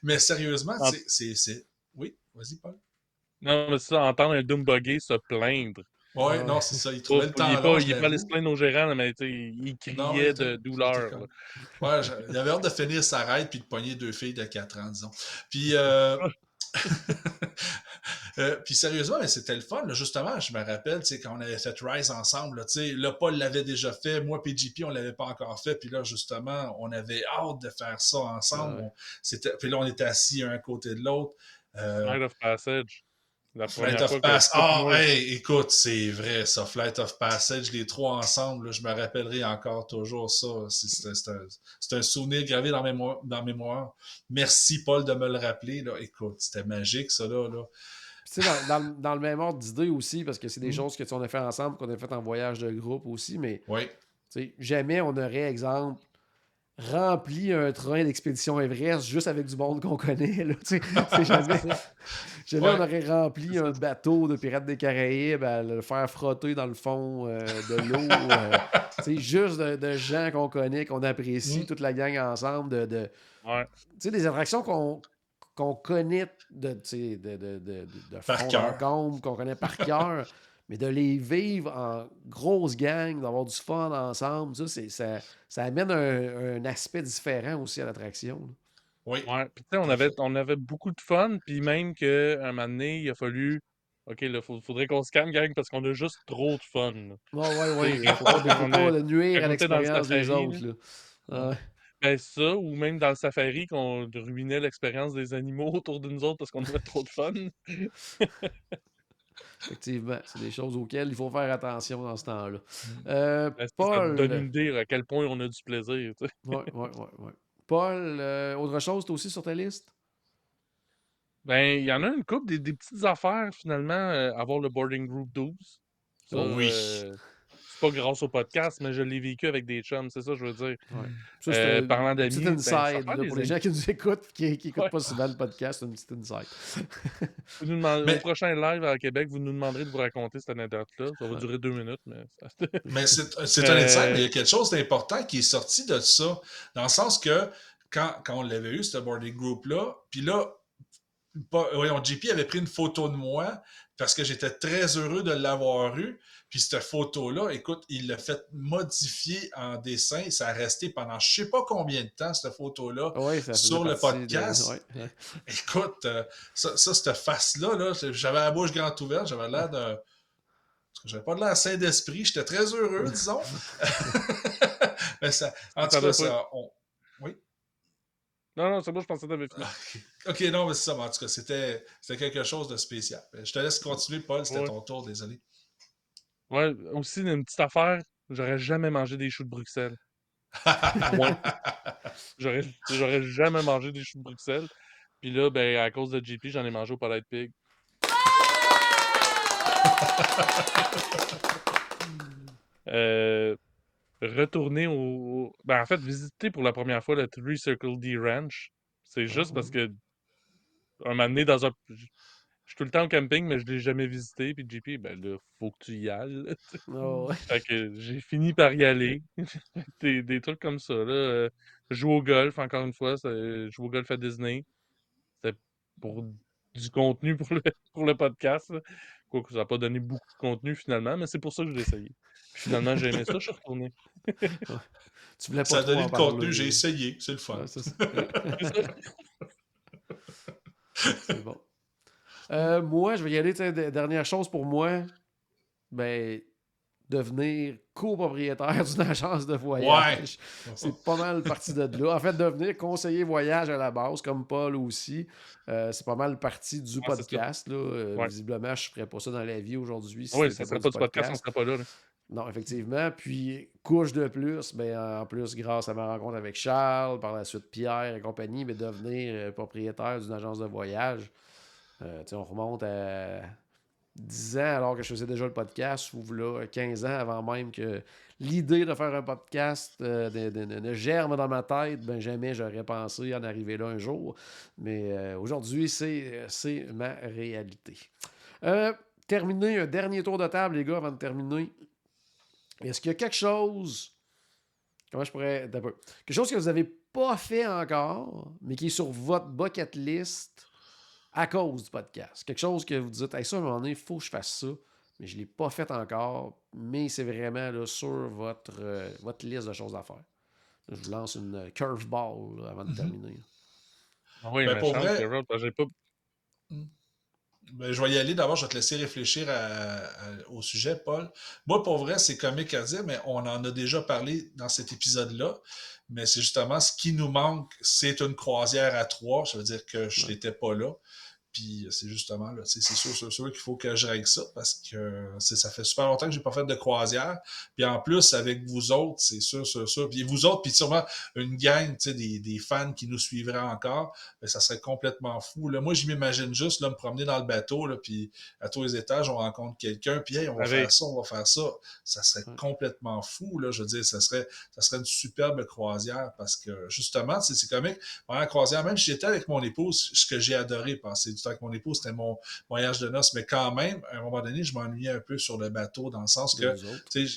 mais sérieusement, En- c'est- c'est. Oui, vas-y, Paul. Non, mais ça, entendre un Doom Buggy se plaindre. Ouais. non, c'est ça. Il trouvait il le temps n'est pas, il est pas allé l'avoue. se plaindre au gérant, mais il Non, criait mais de douleur. Ouais, il avait hâte de finir sa raide puis de pogner deux filles de 4 ans, disons. Puis, euh, euh, puis sérieusement, mais c'était le fun. là. Justement, je me rappelle, quand on avait fait Rise ensemble, là, Paul l'avait déjà fait, moi, PGP, on l'avait pas encore fait. Puis là, justement, on avait hâte de faire ça ensemble. Ouais. On- c'était, puis là, on était assis un côté de l'autre. Euh, of Passage. La Flight première of Passage. Ah, moi- hey, écoute, c'est vrai, ça. Flight of Passage, les trois ensemble, là, je me rappellerai encore toujours ça. C'est un, c'est un souvenir gravé dans, mémoire, dans la mémoire. Merci, Paul, de me le rappeler. Là. Écoute, c'était magique, ça, là. là. Puis, tu sais, dans, dans le- dans le même ordre d'idée aussi, parce que c'est des Mm. choses que on a fait ensemble, qu'on a fait en voyage de groupe aussi, mais Oui. tu sais, jamais on aurait, exemple, rempli un train d'expédition Everest juste avec du monde qu'on connaît. Là, tu sais. C'est jamais jamais Ouais. on aurait rempli un bateau de Pirates des Caraïbes à le faire frotter dans le fond euh, de l'eau. euh, tu sais, juste de, de gens qu'on connaît, qu'on apprécie, Mm. toute la gang ensemble, de, Ouais. des attractions qu'on qu'on connaît de, de, de, de, de, Par fond cœur. qu'on connaît par cœur, mais de les vivre en grosse gang, d'avoir du fun ensemble, ça, c'est- ça, ça amène un, un aspect différent aussi à l'attraction. là. Oui. Ouais. Puis, tu sais, on avait, on avait beaucoup de fun, puis même qu'à un moment donné, il a fallu. OK, là, faut- faudrait qu'on se calme, gang, parce qu'on a juste trop de fun. Faut pas, faut on pas est- le nuire à l'expérience des autres. Là. Ouais. Ben, ça, ou même dans le safari, qu'on ruinait l'expérience des animaux autour de nous autres parce qu'on avait trop de fun. Effectivement, c'est des choses auxquelles il faut faire attention dans ce temps-là. Euh, Ben, ça, ça Paul. te donne une idée à quel point on a du plaisir. tu sais. Ouais, ouais, ouais, ouais. Paul, euh, autre chose, toi aussi sur ta liste? Ben, il y en a une couple, des, des petites affaires, finalement, euh, avoir le boarding group 12. Ça, Oui. euh, pas grâce au podcast, mais je l'ai vécu avec des chums, c'est ça que je veux dire. Ouais. Ça, Euh, c'est parlant d'amis, ben, ça inside fait là, des pour les gens qui nous écoutent qui n'écoutent Ouais. pas souvent le podcast, c'est une petite inside. Vous nous demandez- Mais- Au prochain live à Québec, vous nous demanderez de vous raconter cette anecdote-là. Ça va Ouais. durer deux minutes, mais Mais c'est c'est un Euh, insight, mais il y a quelque chose d'important qui est sorti de ça. Dans le sens que quand, quand on l'avait eu, ce boarding group-là, puis là, pas, voyons, JP avait pris une photo de moi parce que j'étais très heureux de l'avoir eu. Puis cette photo-là, écoute, il l'a fait modifier en dessin. Ça a resté pendant je sais pas combien de temps, cette photo-là. Ouais, Sur le de- podcast. ouais. Écoute, euh, ça, ça, cette face-là, là, j'avais la bouche grande ouverte, j'avais l'air de. J'avais pas de l'air sain d'esprit, j'étais très heureux, disons. Mais ça, en tout cas, ça, on- Non, non, c'est bon, je pensais que t'avais fini. Ok, non, mais c'est ça, mais en tout cas, c'était c'était quelque chose de spécial. Je te laisse continuer, Paul, c'était Ouais. ton tour, désolé. Ouais, aussi, une petite affaire, j'aurais jamais mangé des choux de Bruxelles. Ouais. J'aurais j'aurais jamais mangé des choux de Bruxelles. Puis là, ben, à cause de JP, j'en ai mangé au Polite Pig. Euh, retourner au, Ben, en fait, visiter pour la première fois le Three Circle D Ranch. C'est juste parce que un moment donné, dans un. Je suis tout le temps au camping, mais je l'ai jamais visité. Puis JP, ben là, faut que tu y ailles. ouais. Fait que j'ai fini par y aller. des, des trucs comme ça. Là. Euh, jouer au golf, encore une fois. c'est- Jouer au golf à Disney. C'était pour du contenu pour le, pour le podcast. là. Quoique ça n'a pas donné beaucoup de contenu finalement, mais c'est pour ça que je l'ai essayé. Puis finalement, j'ai aimé ça, je suis retourné. Tu voulais pas Ça a donné le contenu, j'ai essayé, c'est le fun. Ouais. C'est bon. Euh, moi, je vais y aller. Dernière chose pour moi, ben, devenir copropriétaire d'une agence de voyage. C'est pas mal parti de là. En fait, devenir conseiller voyage à la base, comme Paul aussi, euh, c'est pas mal parti du Ouais, podcast. Là. Euh, Ouais. Visiblement, je ne ferais pas ça dans la vie aujourd'hui. si Oui, ça serait pas du podcast, on serait pas là. là. Non, effectivement. Puis, couche de plus, ben, en plus, grâce à ma rencontre avec Charles, par la suite Pierre et compagnie, mais devenir euh, propriétaire d'une agence de voyage. Euh, on remonte à 10 ans, alors que je faisais déjà le podcast, ou là, 15 ans avant même que l'idée de faire un podcast euh, germe dans ma tête, ben jamais j'aurais pensé en arriver là un jour. Mais euh, aujourd'hui, c'est c'est ma réalité. Euh, terminer, un dernier tour de table, les gars, avant de terminer. Est-ce qu'il y a quelque chose. Comment je pourrais. Quelque chose que vous n'avez pas fait encore, mais qui est sur votre bucket list à cause du podcast. Quelque chose que vous dites, hey, ça, à un moment donné, il faut que je fasse ça, mais je ne l'ai pas fait encore, mais c'est vraiment là, sur votre, euh, votre liste de choses à faire. Je vous lance une euh, curveball là, avant de Mhm. terminer. Ah Oui, Ben, mais pour chance vrai- j'ai pas. Ben, je vais y aller. D'abord, je vais te laisser réfléchir à- à- au sujet, Paul. Moi, pour vrai, c'est comique à dire, mais on en a déjà parlé dans cet épisode-là. Mais c'est justement ce qui nous manque, c'est une croisière à trois. Ça veut dire que je n'étais pas là. Puis c'est justement là, c'est sûr, c'est sûr qu'il faut que je règle ça parce que ça fait super longtemps que j'ai pas fait de croisière. Puis en plus, avec vous autres, c'est sûr, sûr, sûr. Puis vous autres, puis sûrement une gang, tu sais, des, des fans qui nous suivraient encore, ben, ça serait complètement fou. Là. Moi, je m'imagine juste là, me promener dans le bateau, là, puis à tous les étages, on rencontre quelqu'un, puis hey, on va faire ça, on va faire ça. Ça serait Ouais. complètement fou. Là, je veux dire, ça serait, ça serait une superbe croisière parce que justement, c'est comique. Pendant la croisière, même si j'étais avec mon épouse, ce que j'ai adoré passer du temps avec mon épouse, c'était mon voyage de noces. Mais quand même, à un moment donné, je m'ennuyais un peu sur le bateau dans le sens que tu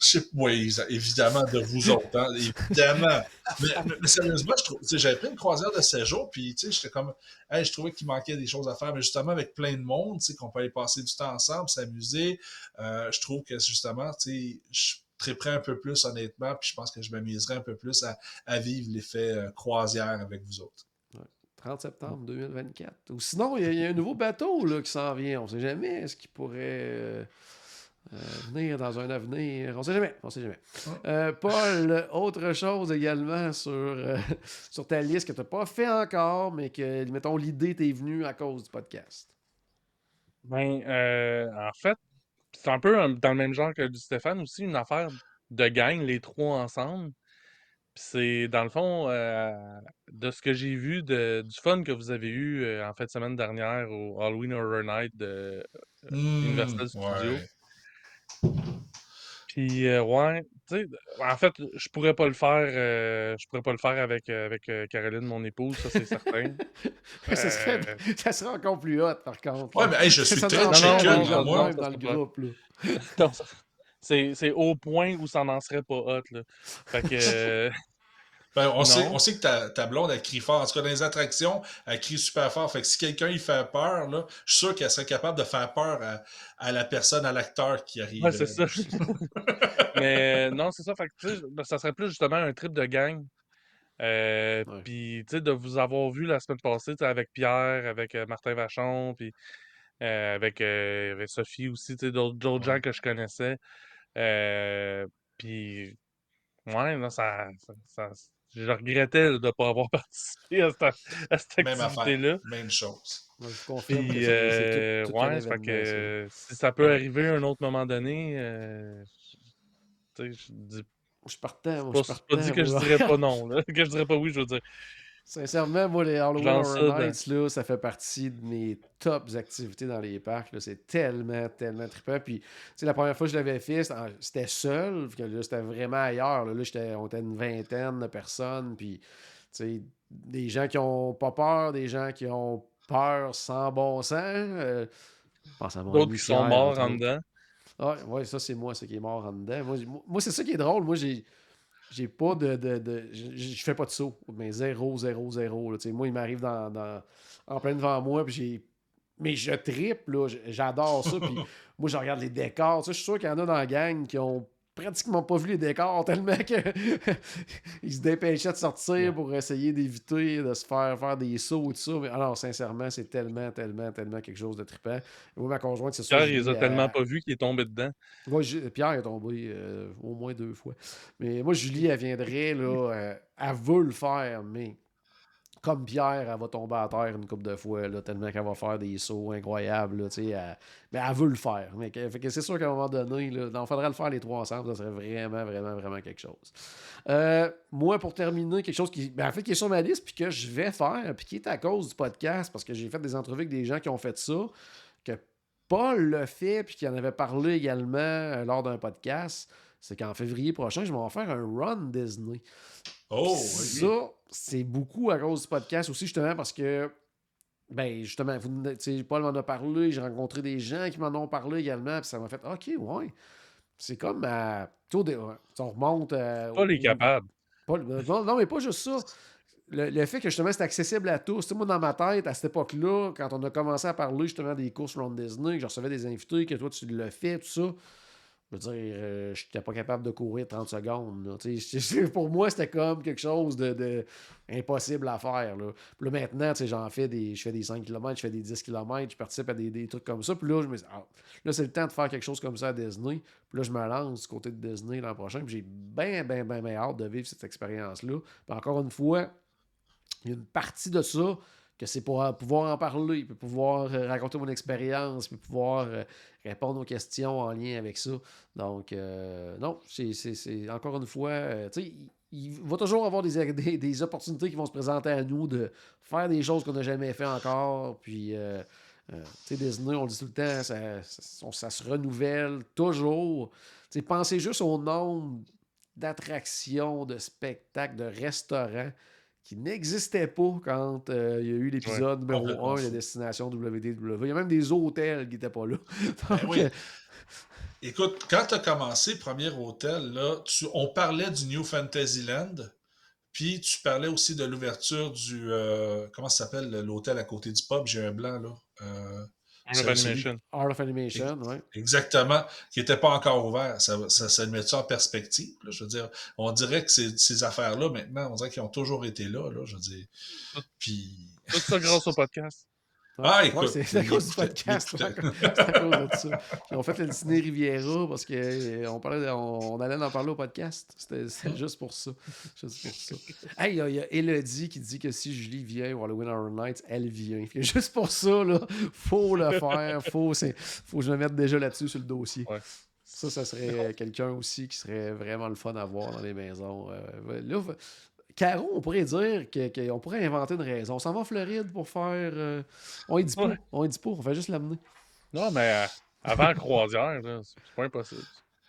sais, oui, évidemment, de vous autres, hein, évidemment. Mais, mais- mais sérieusement, je trouve, j'avais pris une croisière de séjour, puis tu sais, j'étais comme, hey, je trouvais qu'il manquait des choses à faire, mais justement, avec plein de monde, tu sais, qu'on peut aller passer du temps ensemble, s'amuser, euh, je trouve que justement, tu sais, je triperais un peu plus, honnêtement, puis je pense que je m'amuserais un peu plus à, à vivre l'effet euh, croisière avec vous autres. 30 septembre 2024. Ou sinon, il y, a- il y a un nouveau bateau là, qui s'en vient. On ne sait jamais. Est-ce qu'il pourrait euh, euh, venir dans un avenir? On ne sait jamais. On sait jamais. Euh, Paul, autre chose également sur, sur ta liste que tu n'as pas fait encore, mais que, mettons, l'idée t'est venue à cause du podcast. Ben, en fait, c'est un peu dans le même genre que du Stéphane aussi, une affaire de gang, les trois ensemble. Puis c'est, dans le fond, euh, de ce que j'ai vu de, du fun que vous avez eu euh, en fin de semaine dernière au Halloween Horror Night de Mmh, Universal Studios. ouais. Puis, euh, ouais, tu sais, en fait, je pourrais pas le faire, euh, je pourrais pas le faire avec, euh, avec euh, Caroline, mon épouse, ça c'est certain. ça, serait, Euh, ça serait encore plus hot, par contre. Ouais, mais hey, je suis Ça très moi. même dans le groupe. Là. non, ça- c'est, c'est au point où ça n'en serait pas hot, là. Fait que, euh, Ben, on, sait, on sait que ta, ta blonde, elle crie fort. En tout cas, dans les attractions, elle crie super fort. Fait que si quelqu'un il fait peur, là, je suis sûr qu'elle serait capable de faire peur à, à la personne, à l'acteur qui arrive. Ouais, c'est ça. euh, Mais non, c'est ça. Fait que, ben, ça serait plus justement un trip de gang. Euh, Ouais. Puis, tu sais, de vous avoir vu la semaine passée, tu sais, avec Pierre, avec euh, Martin Vachon, puis euh, avec, euh, avec Sophie aussi, tu sais, d'autres d'autres gens que je connaissais. Euh, puis, ouais, non, ça, ça, ça- je regrettais là, de ne pas avoir participé à cette, à cette Même affaire. activité-là. Même chose. Moi, je confirme Puis, c'est euh, tout, tout un ouais, ça fait que si ça peut arriver à un autre moment donné, euh, tu sais, je dis Je partais, pas, je partais. pas dit que je dirais pas non, là, que je dirais pas oui, je veux dire. Sincèrement, moi, les Halloween Horror Nights, là, ça fait partie de mes tops activités dans les parcs. C'est tellement, tellement trippant. Puis, la première fois que je l'avais fait, c'était seul. que là, c'était vraiment ailleurs. Là, Là, j'étais- on était une vingtaine de personnes. Puis, tu sais, des gens qui ont pas peur, des gens qui ont peur sans bon sens. Euh, je pense à mon D'autres qui sont morts en dedans. Ouais, ça, c'est moi, ce qui est mort en dedans. Moi, moi, c'est ça qui est drôle. Moi, j'ai. J'ai pas de. de, de- je, fais pas de saut. Mais 0, 0, 0. là, tu sais. moi, il m'arrive dans, dans- en plein devant moi. Puis j'ai. Mais je tripe, là. J'adore ça. Puis moi, je regarde les décors. Je suis sûr qu'il y en a dans la gang qui ont pratiquement pas vu les décors tellement que ils se dépêchaient de sortir pour essayer d'éviter de se faire faire des sauts et tout ça. Mais alors, sincèrement, c'est tellement, tellement, tellement quelque chose de trippant. Moi, ma conjointe, c'est sûr. Pierre, il les a à- tellement pas vus qu'il est tombé dedans. moi, Pierre est tombé euh, au moins deux fois. Mais moi, Julie, elle viendrait, là, euh, elle veut le faire, mais comme Pierre, elle va tomber à terre une couple de fois, là, tellement qu'elle va faire des sauts incroyables, là, elle- mais elle veut le faire. Mais que- fait que c'est sûr qu'à un moment donné, il faudrait le faire les trois ensemble, ça serait vraiment, vraiment, vraiment quelque chose. Euh, moi, pour terminer, quelque chose qui, ben, en fait, qui est sur ma liste, puis que je vais faire, puis qui est à cause du podcast, parce que j'ai fait des entrevues avec des gens qui ont fait ça, que Paul l'a fait, puis qu'il en avait parlé également euh, lors d'un podcast, c'est qu'en février prochain, je vais en faire un run Disney. Oh, ça, c'est beaucoup à cause du podcast aussi, justement, parce que, ben, justement, vous, Paul m'en a parlé, j'ai rencontré des gens qui m'en ont parlé également, puis ça m'a fait, OK, ouais. C'est comme, à, on remonte. à, Paul est capable. non, mais pas juste ça le, fait que justement c'est accessible à tous. moi, dans ma tête, à cette époque-là, quand on a commencé à parler justement des courses Ron Disney, que je recevais des invités, que toi tu le fais, tout ça, je veux dire, euh, je n'étais pas capable de courir 30 secondes. pour moi, c'était comme quelque chose de, à faire. Là. Puis là, maintenant, j'en fais des. Je fais des 5 km, je fais des 10 km, je participe à des, trucs comme ça. Puis là, je me dis, ah, là, c'est le temps de faire quelque chose comme ça à Disney. Puis là, je me lance du côté de Disney l'an prochain. Puis j'ai bien, bien, bien, bien hâte de vivre cette expérience-là. Puis encore une fois, il y a une partie de ça que c'est pour pouvoir en parler, puis pouvoir euh, raconter mon expérience, puis pouvoir euh, répondre aux questions en lien avec ça. Donc, euh, non, c'est encore une fois, tu sais, il, va toujours avoir des, des, opportunités qui vont se présenter à nous de faire des choses qu'on n'a jamais fait encore. Puis, tu sais, on le dit tout le temps, ça, ça, se renouvelle toujours. Tu pensez juste au nombre d'attractions, de spectacles, de restaurants qui n'existait pas quand euh, il y a eu l'épisode numéro 1 de Destination WDW. Il y a même des hôtels qui n'étaient pas là. Ben euh, Écoute, quand tu as commencé Premier Hôtel, là, on parlait du New Fantasyland, puis tu parlais aussi de l'ouverture du. Euh, comment ça s'appelle l'hôtel à côté du pub J'ai un blanc, là. Art of Animation. Art of Animation, oui. Exactement, qui n'était pas encore ouvert. Ça, ça, ça met ça en perspective. je veux dire, on dirait que ces, ces affaires-là, maintenant, on dirait qu'ils ont toujours été là. là je veux dire. Puis... Tout ça grâce au podcast. Ah, écoute. c'est à cause du podcast. C'est à cause de ça. Ils ont fait le dîner Riviera parce qu'on euh, on, allait en parler au podcast. C'était juste pour ça. Juste pour ça. Hey, il y, a Elodie qui dit que si Julie vient au Halloween Horror Nights, elle vient. Juste pour ça, là, faut le faire. Faut, faut que je me mette déjà là-dessus sur le dossier. Ça, ça serait quelqu'un aussi qui serait vraiment le fun à voir dans les maisons. Euh, là, Caro, on pourrait dire qu'on pourrait inventer une raison. On s'en va en Floride pour faire. Euh, on y dit pas. On y dit pas, on va juste l'amener. Non, mais euh, avant la croisière, c'est pas impossible.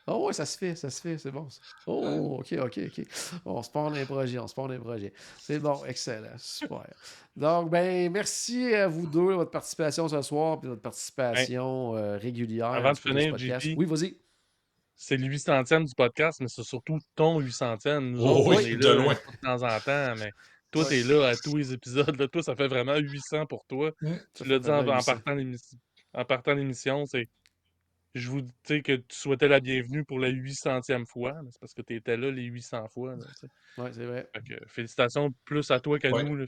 Oh ouais, ça se fait, ça se fait, c'est bon. Oh, ok, ok, ok. On se part les projets, on se part les projets. C'est bon, excellent, super. Donc, ben, merci à vous deux, votre participation ce soir, puis votre participation euh, régulière. Avant de finir, Oui, vas-y c'est le 800e du podcast, mais c'est surtout ton 800e. Nous oh, oui, de loin. De temps en temps, mais toi, tu es là à tous les épisodes. Là. Toi, ça fait vraiment 800 pour toi. tu l'as dit en, en, partant l'émission, c'est. Je vous dis que tu souhaitais la bienvenue pour la 800e fois. C'est parce que tu étais là les 800 fois. Oui, c'est vrai. félicitations plus à toi qu'à nous.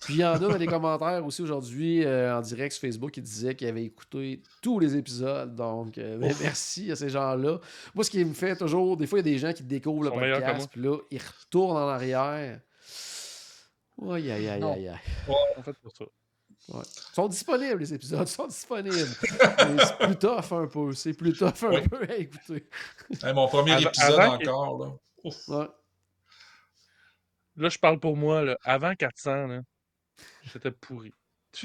Puis il y en a dans les commentaires aussi aujourd'hui euh, en direct sur Facebook qui disaient qu'ils avaient écouté tous les épisodes. Donc, euh, ben, merci à ces gens-là. Moi, ce qui me fait toujours, des fois, il y a des gens qui découvrent le podcast, puis là, ils retournent en arrière. Aïe, aïe, aïe, aïe, aïe. en fait, pour ça. Ouais. Ils sont disponibles, les épisodes. Ils sont disponibles. c'est plus tough un peu. C'est plus tough un peu à écouter. mon premier épisode encore. Là. Ouais. là, je parle pour moi. Là. Avant 400, là, J'étais pourri.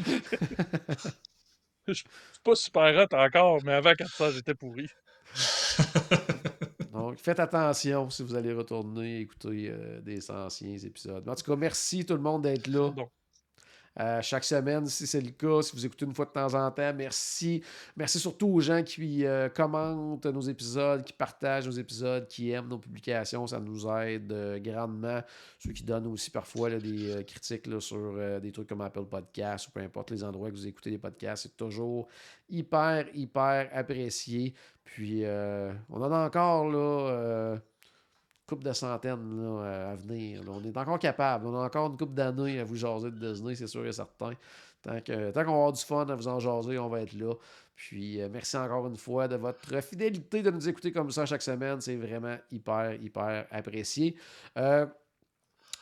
Je suis pas super hot encore, mais avant 400, j'étais pourri. Donc, faites attention si vous allez retourner écouter euh, des anciens épisodes. en tout cas, merci tout le monde d'être là. Euh, chaque semaine, si c'est le cas, si vous écoutez une fois de temps en temps, merci. Merci surtout aux gens qui euh, commentent nos épisodes, qui partagent nos épisodes, qui aiment nos publications. Ça nous aide euh, grandement. Ceux qui donnent aussi parfois des critiques sur des trucs comme Apple Podcasts ou peu importe les endroits que vous écoutez des podcasts. C'est toujours hyper, hyper apprécié. Puis, on en a encore là couple de centaines euh, à venir. On est encore capable. On a encore une couple d'années à vous jaser de Disney, c'est sûr et certain. Tant qu'on va avoir du fun à vous en jaser, on va être là. Puis euh, merci encore une fois de votre fidélité de nous écouter comme ça chaque semaine. C'est vraiment hyper, hyper apprécié. Euh,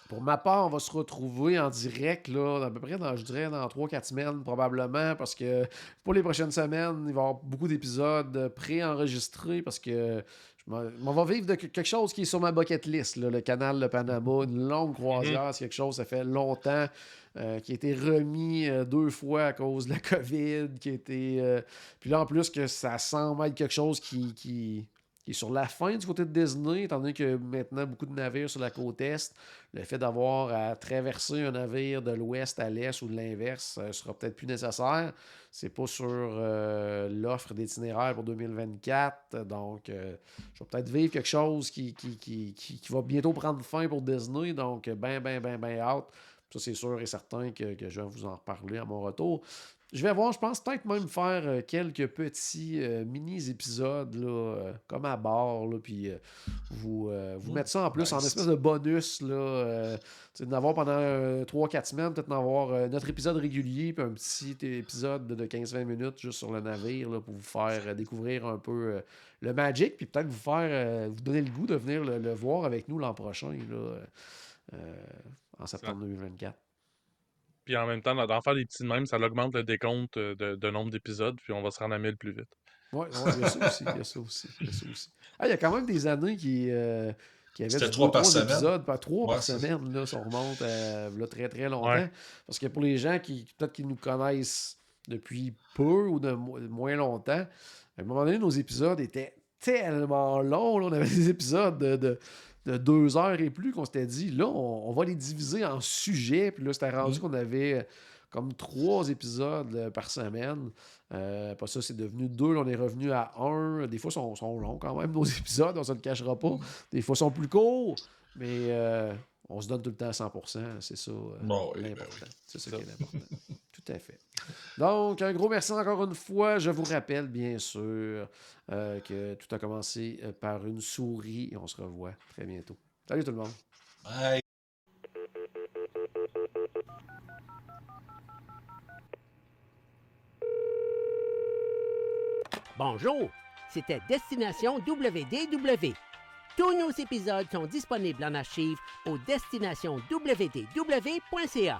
pour ma part, on va se retrouver en direct, là, à peu près, dans, je dirais, dans 3-4 semaines, probablement, parce que pour les prochaines semaines, il va y avoir beaucoup d'épisodes pré-enregistrés, parce que on va vivre de quelque chose qui est sur ma bucket list, le canal de Panama, une longue croisière, c'est quelque chose, ça fait longtemps. euh, qui a été remis euh, deux fois à cause de la COVID, qui a été. euh, puis là, en plus, que ça semble être quelque chose qui, qui, qui est sur la fin du côté de Disney, étant donné que maintenant beaucoup de navires sur la côte Est, le fait d'avoir à traverser un navire de l'ouest à l'est ou de l'inverse euh, sera peut-être plus nécessaire. C'est pas sur euh, l'offre d'itinéraire pour 2024. Donc, euh, je vais peut-être vivre quelque chose qui, qui, qui, qui- va bientôt prendre fin pour Disney. Donc, ben, ben, ben, ben hâte. Ça, c'est sûr et certain que, que je vais vous en reparler à mon retour. Je vais voir, je pense peut-être même faire euh, quelques petits euh, mini-épisodes, là, euh, comme à bord, là, puis vous, vous Mm. mettre ça en plus en espèce de bonus, là, d'en avoir pendant 3-4 semaines, peut-être d'en avoir notre épisode régulier, puis un petit épisode de, de 15-20 minutes juste sur le navire, là, pour vous faire découvrir un peu le Magic, puis peut-être vous faire, vous donner le goût de venir le, le voir avec nous l'an prochain, là, euh, en septembre 2024. Puis en même temps, d'en faire des petits de même, ça augmente le décompte euh, de, de nombre d'épisodes, puis on va se rendre à 1000 plus vite. Oui, il y a ça aussi. Il y a ça aussi. Il y a ça aussi. Ah, il y a quand même des années qui, euh, qui avaient trois par trois semaine. épisodes, pas trois Ouais, par semaine, là, si on remonte à là, très très longtemps. Ouais. Parce que pour les gens qui peut-être qui nous connaissent depuis peu ou de mo- moins longtemps, à un moment donné, nos épisodes étaient tellement longs. là. on avait des épisodes de, de, de deux heures et plus qu'on s'était dit, là, on, on va les diviser en sujets. Puis là, c'était rendu Mhm. qu'on avait euh, comme trois épisodes euh, par semaine. Euh, après ça, c'est devenu deux. Là, on est revenu à un. Des fois, ils sont, sont longs quand même, nos épisodes. On se le cachera pas. Des fois, ils sont plus courts. Mais euh, on se donne tout le temps à 100%. C'est ça euh, Bon, oui, ben oui. C'est ça qui est important. tout à fait. Donc, un gros merci encore une fois. Je vous rappelle, bien sûr, euh, que tout a commencé euh, par une souris et on se revoit très bientôt. Salut tout le monde. Bye. Bonjour, c'était Destination WDW. Tous nos épisodes sont disponibles en archive au destinationwdw.ca.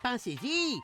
Pensez-y!